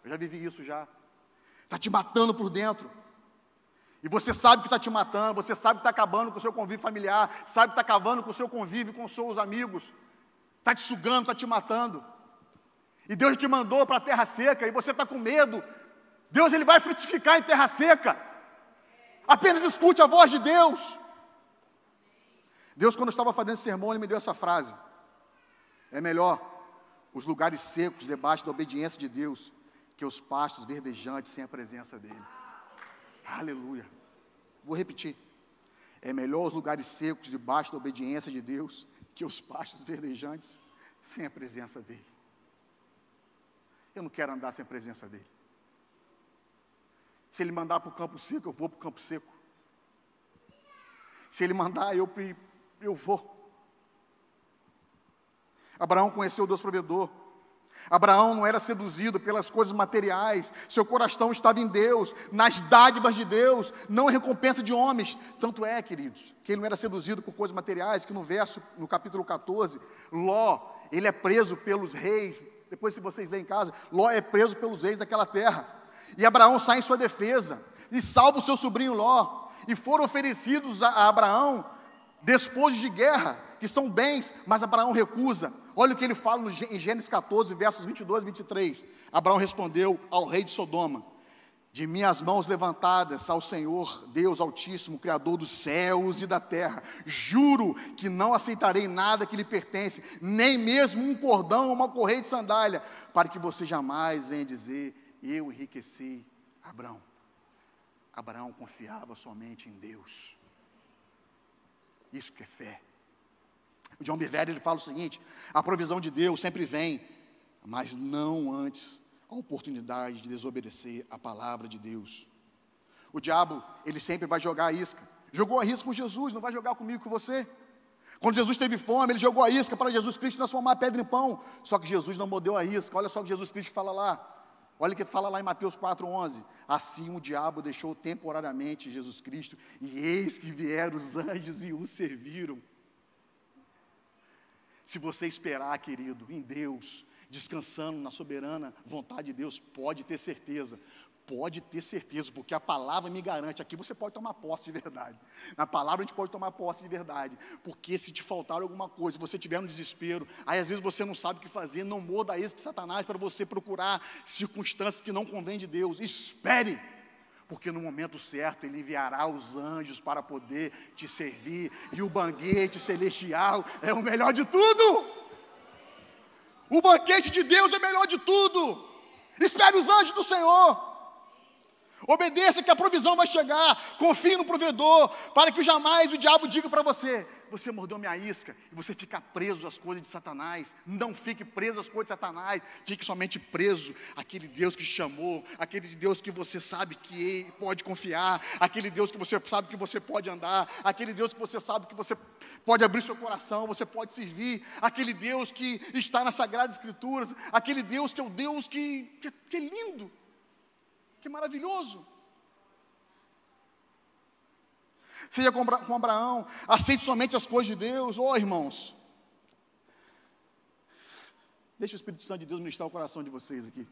Eu já vivi isso já. Está te matando por dentro. E você sabe que está te matando, você sabe que está acabando com o seu convívio familiar, sabe que está acabando com o seu convívio com os seus amigos, está te sugando, está te matando. E Deus te mandou para a terra seca e você está com medo. Deus ele vai frutificar em terra seca. Apenas escute a voz de Deus. Deus, quando eu estava fazendo sermão, ele me deu essa frase: É melhor os lugares secos debaixo da obediência de Deus que os pastos verdejantes sem a presença dEle. Aleluia. Vou repetir. É melhor os lugares secos debaixo da obediência de Deus que os pastos verdejantes sem a presença dEle. Eu não quero andar sem a presença dEle. Se Ele mandar para o campo seco, eu vou para o campo seco. Se Ele mandar, eu, eu vou. Abraão conheceu o Deus provedor. Abraão não era seduzido pelas coisas materiais, seu coração estava em Deus, nas dádivas de Deus, não em recompensa de homens. Tanto é, queridos, que ele não era seduzido por coisas materiais, que no verso, no capítulo 14, Ló, ele é preso pelos reis depois se vocês lerem em casa, Ló é preso pelos reis daquela terra. E Abraão sai em sua defesa e salva o seu sobrinho Ló. E foram oferecidos a, Abraão despojos de guerra, que são bens, mas Abraão recusa. Olha o que ele fala em Gênesis 14, versos 22 e 23. Abraão respondeu ao rei de Sodoma: De minhas mãos levantadas ao Senhor, Deus Altíssimo, Criador dos céus e da terra, juro que não aceitarei nada que lhe pertence, nem mesmo um cordão ou uma correia de sandália, para que você jamais venha dizer: Eu enriqueci Abraão. Abraão confiava somente em Deus. Isso que é fé. John Bevere ele fala o seguinte: a provisão de Deus sempre vem, mas não antes a oportunidade de desobedecer a palavra de Deus. O diabo, ele sempre vai jogar a isca. Jogou a isca com Jesus, não vai jogar comigo com você. Quando Jesus teve fome, ele jogou a isca para Jesus Cristo transformar a pedra em pão. Só que Jesus não mordeu a isca. Olha só o que Jesus Cristo fala lá. Olha o que fala lá em Mateus 4,11. Assim o diabo deixou temporariamente Jesus Cristo, e eis que vieram os anjos e o serviram. Se você esperar, querido, em Deus, descansando na soberana vontade de Deus, pode ter certeza, pode ter certeza, porque a palavra me garante. Aqui você pode tomar posse de verdade. Na palavra a gente pode tomar posse de verdade. Porque se te faltar alguma coisa, se você tiver no desespero, aí às vezes você não sabe o que fazer, não muda isso que Satanás para você procurar circunstâncias que não convém de Deus. Espere porque no momento certo Ele enviará os anjos para poder te servir, e o banquete celestial é o melhor de tudo. O banquete de Deus é melhor de tudo. Espere os anjos do Senhor. Obedeça que a provisão vai chegar. Confie no provedor, para que jamais o diabo diga para você: você mordeu minha isca e você fica preso às coisas de Satanás. Não fique preso às coisas de Satanás, fique somente preso àquele Deus que chamou, aquele Deus que você sabe que pode confiar, aquele Deus que você sabe que você pode andar, aquele Deus que você sabe que você pode abrir seu coração, você pode servir, aquele Deus que está nas Sagradas Escrituras, aquele Deus que é o Deus que, que, que é lindo, que é maravilhoso. Seja com Abraão, aceite somente as coisas de Deus. Ô oh, irmãos, deixa o Espírito Santo de Deus ministrar o coração de vocês aqui.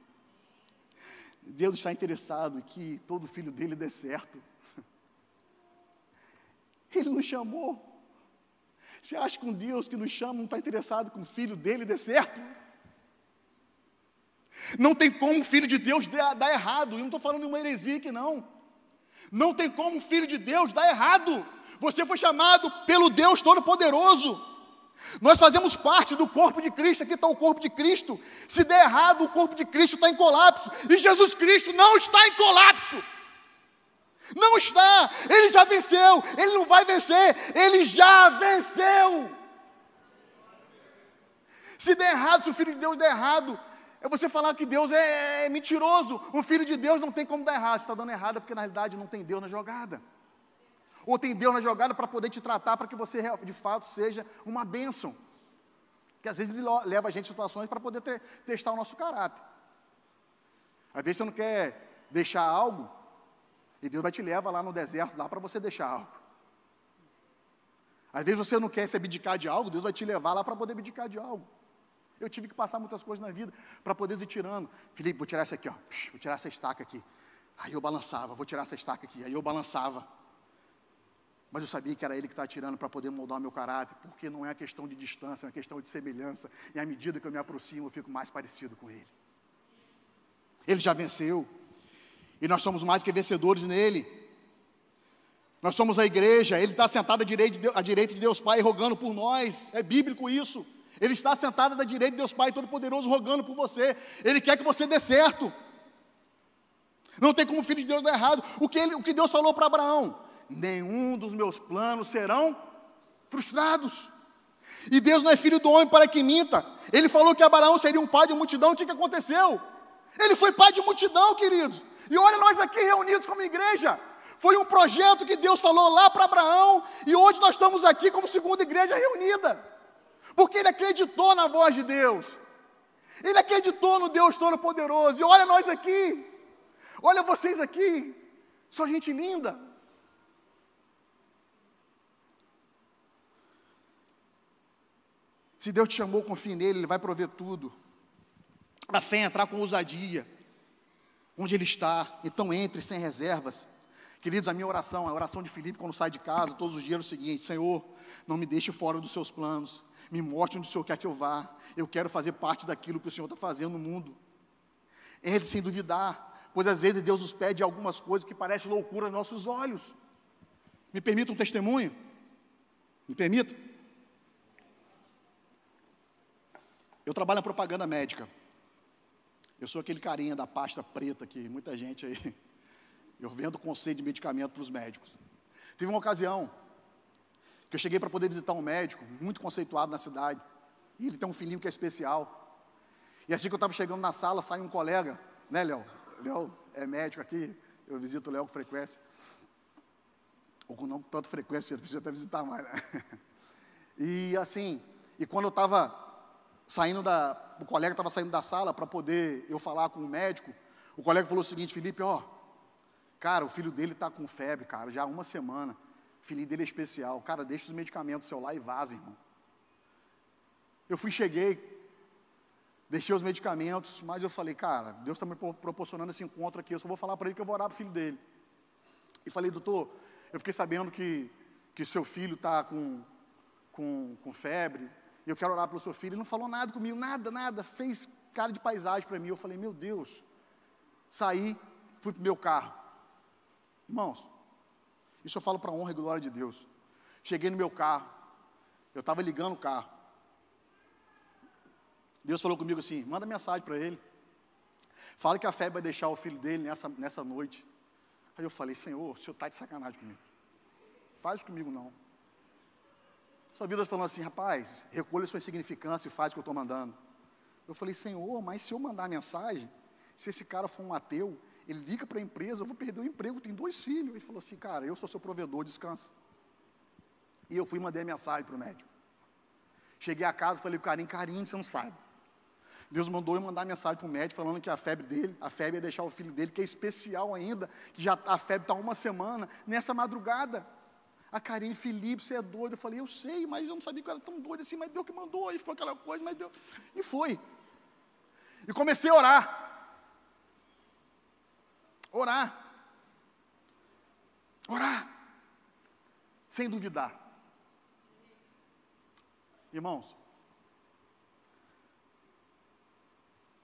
Deus está interessado que todo filho dele dê certo. Ele nos chamou. Você acha que um Deus que nos chama não está interessado que o filho dele dê certo? Não tem como um filho de Deus dar errado. Eu não estou falando de uma heresia aqui, não. Não tem como um filho de Deus dar errado. Você foi chamado pelo Deus Todo-Poderoso. Nós fazemos parte do corpo de Cristo, aqui está o corpo de Cristo. Se der errado, o corpo de Cristo está em colapso. E Jesus Cristo não está em colapso. Não está, ele já venceu, ele não vai vencer, ele já venceu. Se der errado, se o filho de Deus der errado, é você falar que Deus é, é mentiroso. Um filho de Deus não tem como dar errado. Se está dando errado é porque na realidade não tem Deus na jogada. Ou tem Deus na jogada para poder te tratar, para que você de fato seja uma bênção. Que às vezes ele leva a gente a situações para poder ter, testar o nosso caráter. Às vezes você não quer deixar algo, e Deus vai te levar lá no deserto, lá para você deixar algo. Às vezes você não quer se abdicar de algo, Deus vai te levar lá para poder abdicar de algo. Eu tive que passar muitas coisas na vida para poder ir tirando. Felipe, vou tirar essa aqui, ó. vou tirar essa estaca aqui. Aí eu balançava, vou tirar essa estaca aqui. Aí eu balançava. Mas eu sabia que era ele que estava tirando para poder moldar o meu caráter, porque não é questão de distância, é uma questão de semelhança. E à medida que eu me aproximo, eu fico mais parecido com ele. Ele já venceu. E nós somos mais que vencedores nele. Nós somos a igreja, ele está sentado à direita de Deus Pai, rogando por nós. É bíblico isso. Ele está sentado da direita de Deus Pai Todo-Poderoso, rogando por você. Ele quer que você dê certo. Não tem como o filho de Deus dar errado. O que, ele, o que Deus falou para Abraão? Nenhum dos meus planos serão frustrados. E Deus não é filho do homem para que minta. Ele falou que Abraão seria um pai de multidão. O que, que aconteceu? Ele foi pai de multidão, queridos. E olha nós aqui reunidos como igreja. Foi um projeto que Deus falou lá para Abraão. E hoje nós estamos aqui como segunda igreja reunida porque ele acreditou na voz de Deus. Ele acreditou no Deus Todo-Poderoso. E olha nós aqui, olha vocês aqui, só gente linda. Se Deus te chamou, confie nele, ele vai prover tudo. A fé é entrar com ousadia, onde Ele está. Então entre sem reservas. Queridos, a minha oração, a oração de Felipe quando sai de casa, todos os dias é o seguinte: Senhor, não me deixe fora dos seus planos, me mostre onde o Senhor quer que eu vá. Eu quero fazer parte daquilo que o Senhor está fazendo no mundo. Entre sem duvidar, pois às vezes Deus nos pede algumas coisas que parecem loucura aos nossos olhos. Me permita um testemunho? Me permita? Eu trabalho na propaganda médica. Eu sou aquele carinha da pasta preta que muita gente aí eu vendo conceito de medicamento para os médicos. Teve uma ocasião que eu cheguei para poder visitar um médico muito conceituado na cidade. E ele tem um filhinho que é especial. E assim que eu estava chegando na sala, sai um colega, né, Léo? Léo é médico aqui, eu visito o Léo com frequência. Ou com não tanta frequência, precisa até visitar mais, né? E assim, e quando eu estava saindo da. O colega estava saindo da sala para poder eu falar com o médico, o colega falou o seguinte, Felipe, ó, Cara, o filho dele está com febre, cara, já há uma semana. O filho dele é especial. Cara, deixa os medicamentos seu lá e vaza, irmão. Eu fui, cheguei, deixei os medicamentos, mas eu falei, cara, Deus está me proporcionando esse encontro aqui, eu só vou falar para ele que eu vou orar para o filho dele. E falei, doutor, eu fiquei sabendo que, que seu filho está com, com, com febre, e eu quero orar pelo seu filho. Ele não falou nada comigo, nada, nada, fez cara de paisagem para mim. Eu falei, meu Deus. Saí, fui para o meu carro. Irmãos, isso eu falo para honra e glória de Deus. Cheguei no meu carro, eu estava ligando o carro. Deus falou comigo assim: manda mensagem para ele. Fala que a febre vai deixar o filho dele nessa, nessa noite. Aí eu falei: Senhor, o senhor está de sacanagem comigo. Faz comigo não. Sua vida falando assim: rapaz, recolha sua insignificância e faz o que eu estou mandando. Eu falei: Senhor, mas se eu mandar mensagem, se esse cara for um ateu, ele liga para a empresa, eu vou perder o emprego, tem dois filhos. Ele falou assim, cara, eu sou seu provedor, descansa. E eu fui e mandei mensagem para o médico. Cheguei a casa, falei, carinho, carinho, você não sabe. Deus mandou eu mandar mensagem para o médico falando que a febre dele, a febre ia deixar o filho dele, que é especial ainda, que já a febre está uma semana, nessa madrugada. A Karine, Felipe, você é doido. Eu falei, eu sei, mas eu não sabia que eu era tão doido assim, mas Deus que mandou, aí ficou aquela coisa, mas Deus. E foi. E comecei a orar. Orar. Orar. Sem duvidar. Irmãos,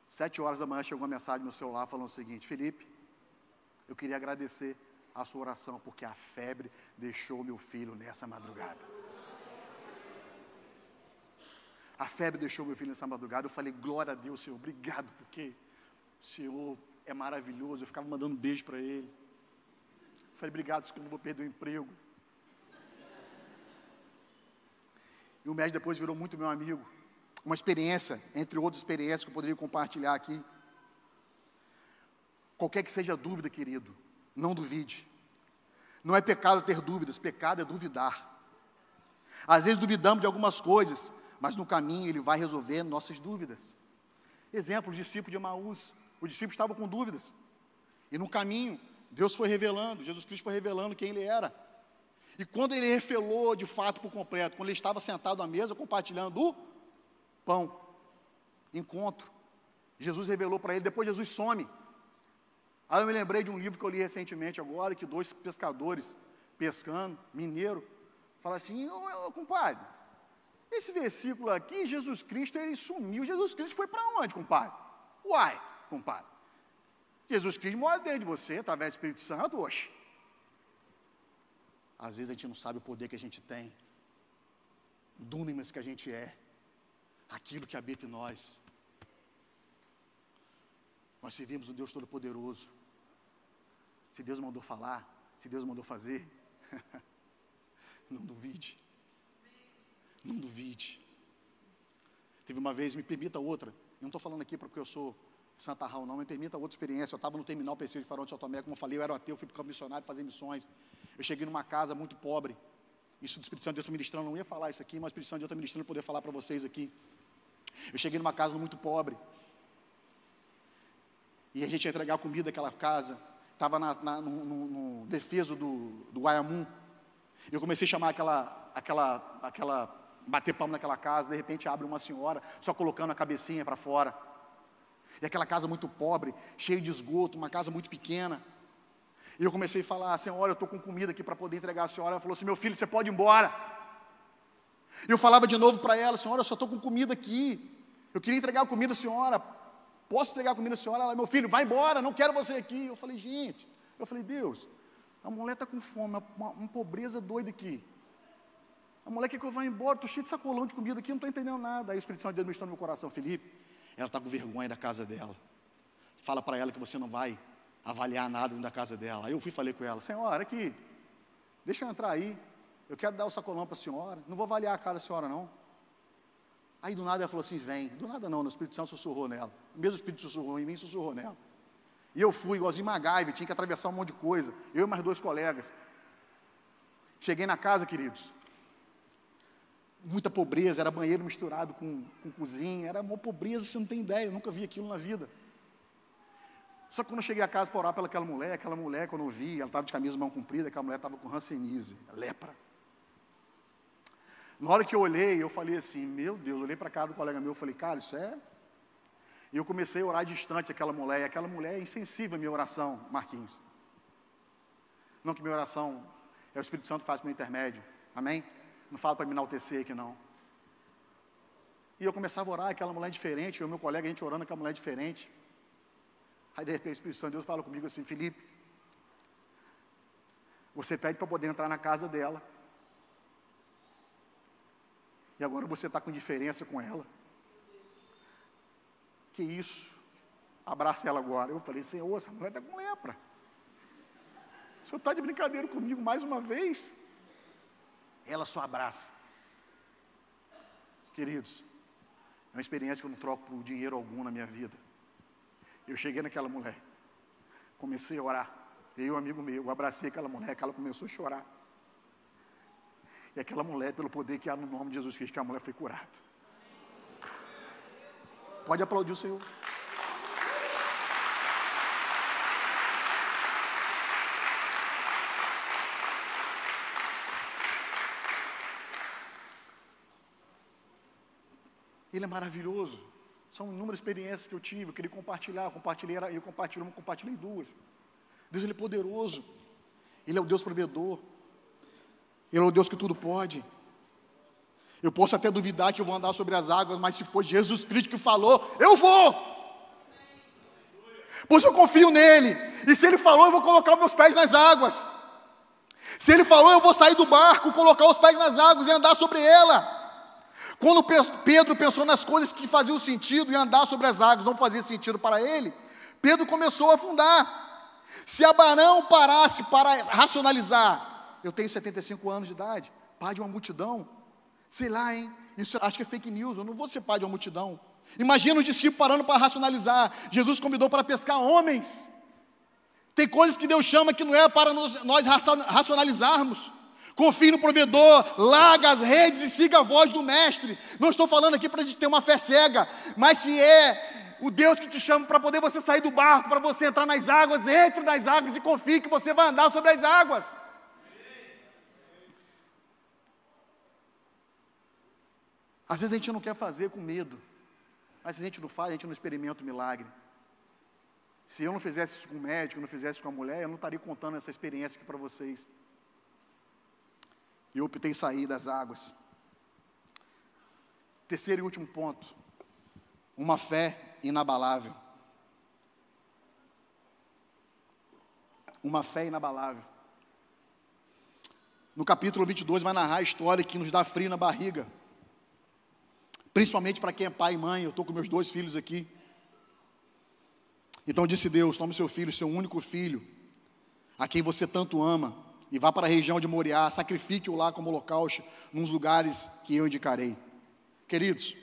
sete horas da manhã chegou uma mensagem no meu celular falando o seguinte: Felipe, eu queria agradecer a sua oração, porque a febre deixou meu filho nessa madrugada. A febre deixou meu filho nessa madrugada. Eu falei, glória a Deus, Senhor, obrigado, porque o Senhor é maravilhoso. Eu ficava mandando beijo para ele. Eu falei, obrigado, que eu não vou perder o emprego. E o médico depois virou muito meu amigo. Uma experiência, entre outras experiências que eu poderia compartilhar aqui. Qualquer que seja a dúvida, querido, não duvide. Não é pecado ter dúvidas, pecado é duvidar. Às vezes duvidamos de algumas coisas, mas no caminho ele vai resolver nossas dúvidas. Exemplo, o discípulo de Emaús. Os discípulos estavam com dúvidas. E no caminho, Deus foi revelando, Jesus Cristo foi revelando quem ele era. E quando ele revelou de fato por completo, quando ele estava sentado à mesa compartilhando o pão, encontro, Jesus revelou para ele, depois Jesus some. Aí eu me lembrei de um livro que eu li recentemente agora, que dois pescadores pescando, mineiro, fala assim, ô compadre, esse versículo aqui, Jesus Cristo, ele sumiu, Jesus Cristo foi para onde, compadre? Uai, compadre. Jesus Cristo mora dentro de você, através do Espírito Santo, oxe. Às vezes a gente não sabe o poder que a gente tem, dunamis que a gente é, aquilo que habita em nós. Nós servimos um Deus Todo-Poderoso. Se Deus mandou falar, se Deus mandou fazer, não duvide. Não duvide. Teve uma vez, me permita outra, eu não estou falando aqui porque eu sou Santa Raul, não me permita outra experiência. Eu estava no terminal PC de Farol de São Tomé, como eu falei, eu era ateu, fui para o campo missionário fazer missões. Eu cheguei numa casa muito pobre. Isso do Espírito Santo de Deus ministrando, não ia falar isso aqui, mas o Espírito Santo de Deus está ministrando poder falar para vocês aqui. Eu cheguei numa casa muito pobre. E a gente ia entregar comida naquela casa. Estava no, no, no, defeso do, do Guayamum. Eu comecei a chamar aquela, aquela, aquela, bater palmo naquela casa. De repente abre uma senhora, só colocando a cabecinha para fora. E aquela casa muito pobre, cheia de esgoto, uma casa muito pequena. E eu comecei a falar, senhora, eu estou com comida aqui para poder entregar a senhora. Ela falou assim, meu filho, você pode ir embora. E eu falava de novo para ela, senhora, eu só estou com comida aqui. Eu queria entregar a comida à senhora. Posso entregar a comida à senhora? Ela, meu filho, vai embora, não quero você aqui. Eu falei, gente, eu falei, Deus, a mulher está com fome, uma, uma, pobreza doida aqui. A mulher quer que eu vá embora, estou cheio de sacolão de comida aqui, não estou entendendo nada. Aí o Espírito Santo de Deus me estou no meu coração, Felipe, ela está com vergonha da casa dela. Fala para ela que você não vai avaliar nada da casa dela. Aí eu fui e falei com ela, senhora, aqui, deixa eu entrar aí. Eu quero dar o sacolão para a senhora. Não vou avaliar a casa da senhora, não. Aí do nada ela falou assim: vem. Do nada não, no Espírito Santo sussurrou nela. O mesmo Espírito sussurrou em mim, sussurrou nela. E eu fui, igualzinho MacGyver, tinha que atravessar um monte de coisa. Eu e mais dois colegas. Cheguei na casa, queridos. Muita pobreza, era banheiro misturado com, com cozinha, era uma pobreza, você não tem ideia, eu nunca vi aquilo na vida. Só que quando eu cheguei a casa para orar pelaquela mulher, aquela mulher, quando eu vi, ela estava de camisa mão comprida, aquela mulher estava com rancenise, lepra. Na hora que eu olhei, eu falei assim, meu Deus, olhei para cara do colega meu, eu falei, cara, isso é e eu comecei a orar distante aquela mulher, e aquela mulher é insensível à minha oração, Marquinhos. Não que minha oração é o Espírito Santo faz meu intermédio, amém? Não falo para me enaltecer aqui não. E eu começava a orar, aquela mulher diferente, eu e meu colega, a gente orando, aquela mulher diferente. Aí de repente o Espírito Santo de Deus fala comigo assim, Felipe, você pede para poder entrar na casa dela. E agora você está com diferença com ela. Que isso? Abraça ela agora. Eu falei, Senhor, essa mulher está com lepra. O senhor está de brincadeira comigo mais uma vez? Ela só abraça. Queridos, é uma experiência que eu não troco por dinheiro algum na minha vida. Eu cheguei naquela mulher, comecei a orar. Eu e um amigo meu, eu abracei aquela mulher, que ela começou a chorar. E aquela mulher, pelo poder que há no nome de Jesus Cristo, que a mulher foi curada. Pode aplaudir o Senhor. Ele é maravilhoso. São inúmeras experiências que eu tive, eu queria compartilhar, eu compartilhei, eu compartilhei compartilhei duas. Deus ele é poderoso. Ele é o Deus provedor. Ele é o Deus que tudo pode. Eu posso até duvidar que eu vou andar sobre as águas, mas se for Jesus Cristo que falou, eu vou. Pois eu confio nele. E se ele falou, eu vou colocar meus pés nas águas. Se ele falou, eu vou sair do barco, colocar os pés nas águas e andar sobre ela. Quando Pedro pensou nas coisas que faziam sentido e andar sobre as águas não fazia sentido para ele, Pedro começou a afundar. Se Abraão parasse para racionalizar, eu tenho 75 anos de idade, pai de uma multidão, Sei lá, hein? Isso acho que é fake news, eu não vou ser pai de uma multidão. Imagina os discípulos parando para racionalizar. Jesus convidou para pescar homens. Tem coisas que Deus chama que não é para nós racionalizarmos. Confie no provedor, larga as redes e siga a voz do mestre. Não estou falando aqui para a gente ter uma fé cega, mas se é o Deus que te chama para poder você sair do barco, para você entrar nas águas, entre nas águas e confie que você vai andar sobre as águas. Às vezes a gente não quer fazer com medo, mas se a gente não faz, a gente não experimenta o milagre. Se eu não fizesse isso com o médico, não fizesse com a mulher, eu não estaria contando essa experiência aqui para vocês. E optei sair das águas. Terceiro e último ponto: uma fé inabalável. Uma fé inabalável. No capítulo 22 vai narrar a história que nos dá frio na barriga principalmente para quem é pai e mãe. Eu estou com meus dois filhos aqui. Então disse Deus: tome seu filho, seu único filho, a quem você tanto ama, e vá para a região de Moriá, sacrifique-o lá como holocausto, nos lugares que eu indicarei. Queridos,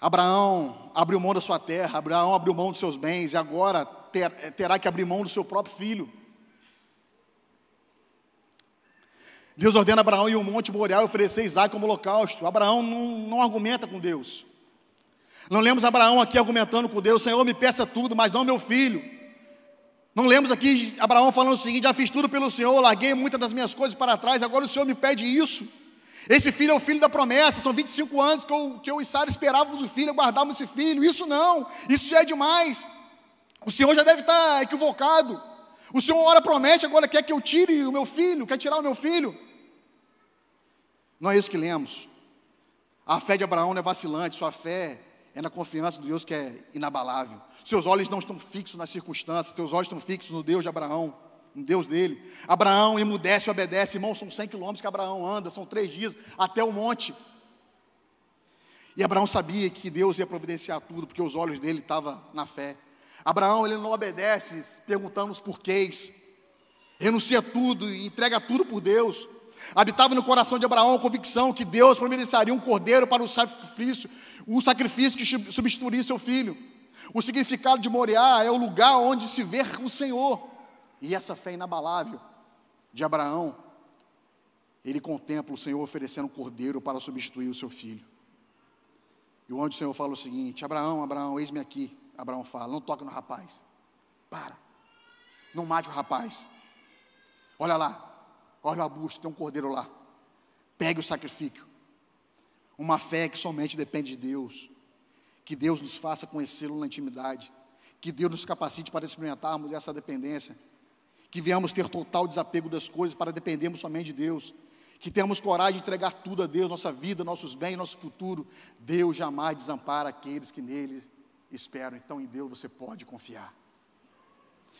Abraão abriu mão da sua terra, Abraão abriu mão dos seus bens, e agora ter, terá que abrir mão do seu próprio filho. Deus ordena Abraão ir ao Monte Boreal e oferecer Isaac como holocausto. Abraão não, não argumenta com Deus. Não lemos Abraão aqui argumentando com Deus, Senhor, me peça tudo, mas não meu filho. Não lemos aqui Abraão falando o seguinte: já fiz tudo pelo Senhor, larguei muitas das minhas coisas para trás, agora o Senhor me pede isso. Esse filho é o filho da promessa, são 25 anos que eu, que eu e Sara esperávamos o filho, aguardávamos esse filho. Isso não, isso já é demais. O Senhor já deve estar equivocado. O Senhor ora promete, agora quer que eu tire o meu filho, quer tirar o meu filho. Não é isso que lemos. A fé de Abraão não é vacilante, sua fé é na confiança do Deus que é inabalável. Seus olhos não estão fixos nas circunstâncias, seus olhos estão fixos no Deus de Abraão, no Deus dele. Abraão emudece e obedece, irmão, são 100 quilômetros que Abraão anda, são três dias até o monte. E Abraão sabia que Deus ia providenciar tudo, porque os olhos dele estavam na fé. Abraão, ele não obedece perguntando os porquês, renuncia tudo e entrega tudo por Deus. Habitava no coração de Abraão a convicção que Deus providenciaria um cordeiro para o sacrifício, o sacrifício que substituiria seu filho. O significado de Moriá é o lugar onde se vê o Senhor. E essa fé inabalável de Abraão, ele contempla o Senhor oferecendo um cordeiro para substituir o seu filho. E onde o Senhor fala o seguinte: Abraão, Abraão, eis-me aqui. Abraão fala: Não toque no rapaz. Para. Não mate o rapaz. Olha lá. Olha o abuso, tem um cordeiro lá. Pegue o sacrifício. Uma fé que somente depende de Deus. Que Deus nos faça conhecê-lo na intimidade. Que Deus nos capacite para experimentarmos essa dependência. Que venhamos ter total desapego das coisas para dependermos somente de Deus. Que tenhamos coragem de entregar tudo a Deus, nossa vida, nossos bens, nosso futuro. Deus jamais desampara aqueles que nele esperam. Então em Deus você pode confiar.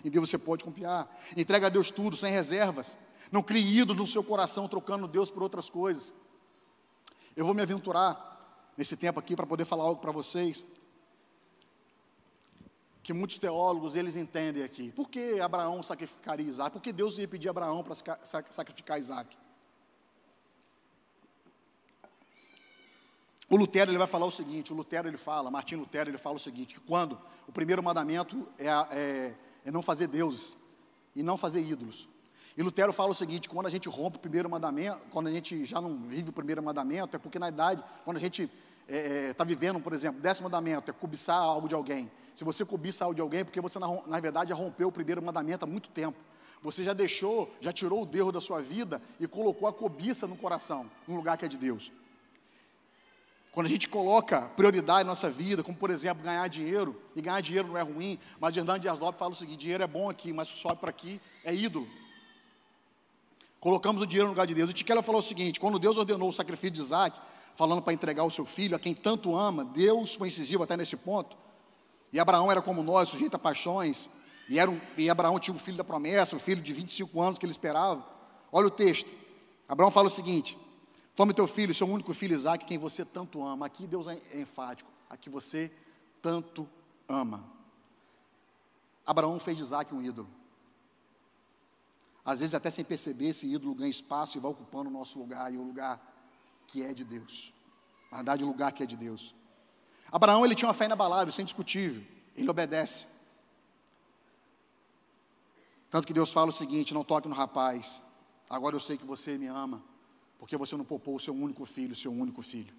Em Deus você pode confiar. Entrega a Deus tudo, sem reservas. Não crie ídolos no seu coração, trocando Deus por outras coisas. Eu vou me aventurar nesse tempo aqui para poder falar algo para vocês que muitos teólogos eles entendem aqui. Por que Abraão sacrificaria Isaac? Por que Deus ia pedir a Abraão para sacrificar Isaac? O Lutero ele vai falar o seguinte, o Lutero ele fala, Martim Lutero ele fala o seguinte, que quando o primeiro mandamento é, é, é não fazer deuses e não fazer ídolos. E Lutero fala o seguinte: quando a gente rompe o primeiro mandamento, quando a gente já não vive o primeiro mandamento, é porque na idade, quando a gente está é, é tá vivendo, por exemplo, décimo mandamento é cobiçar algo de alguém. Se você cobiça algo de alguém, é porque você, na, na verdade, já rompeu o primeiro mandamento há muito tempo. Você já deixou, já tirou o Deus da sua vida e colocou a cobiça no coração, no lugar que é de Deus. Quando a gente coloca prioridade na nossa vida, como por exemplo ganhar dinheiro, e ganhar dinheiro não é ruim, mas Hernando Dias Lopes fala o seguinte: dinheiro é bom aqui, mas sobe para aqui é ídolo. Colocamos o dinheiro no lugar de Deus. E Tiquela falou o seguinte: quando Deus ordenou o sacrifício de Isaac, falando para entregar o seu filho, a quem tanto ama, Deus foi incisivo até nesse ponto. E Abraão era como nós, sujeito a paixões. E, era um, e Abraão tinha um filho da promessa, um filho de 25 anos que ele esperava. Olha o texto. Abraão fala o seguinte: Tome teu filho, seu único filho Isaac, quem você tanto ama. Aqui Deus é, enfático. Aqui você tanto ama. Abraão fez de Isaac um ídolo. Às vezes, até sem perceber, esse ídolo ganha espaço e vai ocupando o nosso lugar, e o lugar que é de Deus. Na verdade, o lugar que é de Deus. Abraão, ele tinha uma fé inabalável, sem discutível. Ele obedece. Tanto que Deus fala o seguinte: não toque no rapaz. Agora eu sei que você me ama, porque você não poupou o seu único filho, o seu único filho.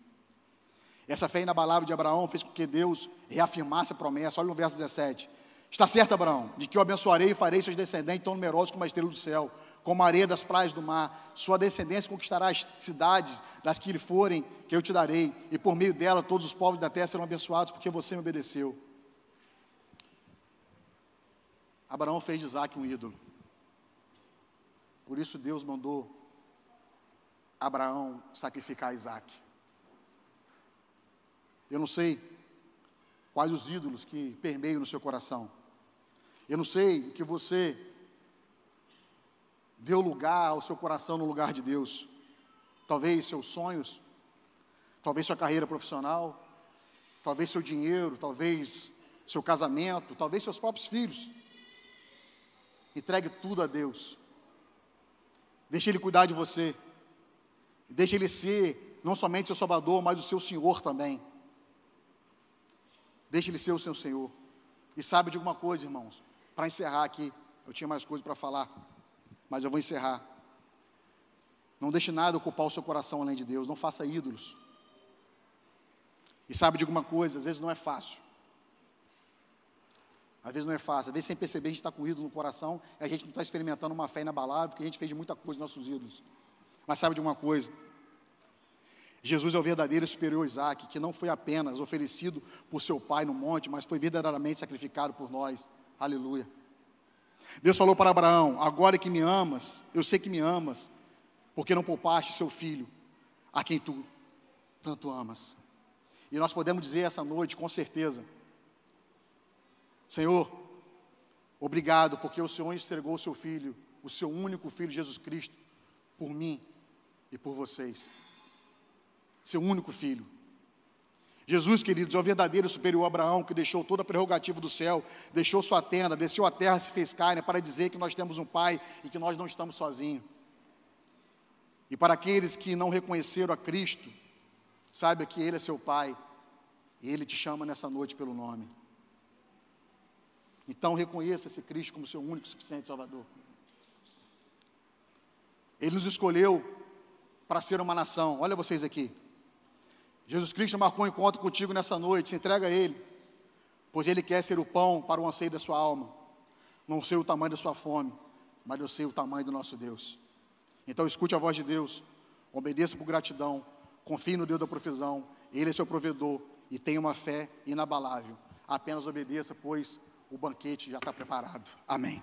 Essa fé inabalável de Abraão fez com que Deus reafirmasse a promessa. Olha no verso 17. Está certo, Abraão, de que eu abençoarei e farei seus descendentes tão numerosos como a estrela do céu, como a areia das praias do mar. Sua descendência conquistará as cidades das que lhe forem, que eu te darei, e por meio dela todos os povos da terra serão abençoados, porque você me obedeceu. Abraão fez de Isaac um ídolo. Por isso Deus mandou Abraão sacrificar Isaac. Eu não sei quais os ídolos que permeiam no seu coração. Eu não sei que você deu lugar ao seu coração no lugar de Deus. Talvez seus sonhos, talvez sua carreira profissional, talvez seu dinheiro, talvez seu casamento, talvez seus próprios filhos. Entregue tudo a Deus. Deixe Ele cuidar de você. Deixe Ele ser não somente seu Salvador, mas o seu Senhor também. Deixe Ele ser o seu Senhor. E sabe de alguma coisa, irmãos? Para encerrar aqui, eu tinha mais coisas para falar, mas eu vou encerrar. Não deixe nada ocupar o seu coração além de Deus, não faça ídolos. E sabe de alguma coisa, às vezes não é fácil. Às vezes não é fácil, às vezes sem perceber a gente está com ídolo no coração e a gente não está experimentando uma fé inabalável, porque a gente fez de muita coisa nos nossos ídolos. Mas sabe de uma coisa? Jesus é o verdadeiro superior Isaac, que não foi apenas oferecido por seu pai no monte, mas foi verdadeiramente sacrificado por nós. Aleluia. Deus falou para Abraão: Agora que me amas, eu sei que me amas, porque não poupaste seu filho, a quem tu tanto amas. E nós podemos dizer essa noite, com certeza: Senhor, obrigado, porque o Senhor entregou o seu filho, o seu único filho, Jesus Cristo, por mim e por vocês. Seu único filho. Jesus, queridos, é o verdadeiro superior Abraão que deixou toda a prerrogativa do céu, deixou sua tenda, desceu a terra, se fez carne para dizer que nós temos um Pai e que nós não estamos sozinhos. E para aqueles que não reconheceram a Cristo, saiba que Ele é seu Pai e Ele te chama nessa noite pelo nome. Então reconheça esse Cristo como seu único e suficiente Salvador. Ele nos escolheu para ser uma nação. Olha vocês aqui. Jesus Cristo marcou um encontro contigo nessa noite, se entrega a Ele, pois Ele quer ser o pão para o anseio da sua alma. Não sei o tamanho da sua fome, mas eu sei o tamanho do nosso Deus. Então escute a voz de Deus, obedeça por gratidão, confie no Deus da provisão, Ele é seu provedor e tenha uma fé inabalável. Apenas obedeça, pois o banquete já está preparado. Amém.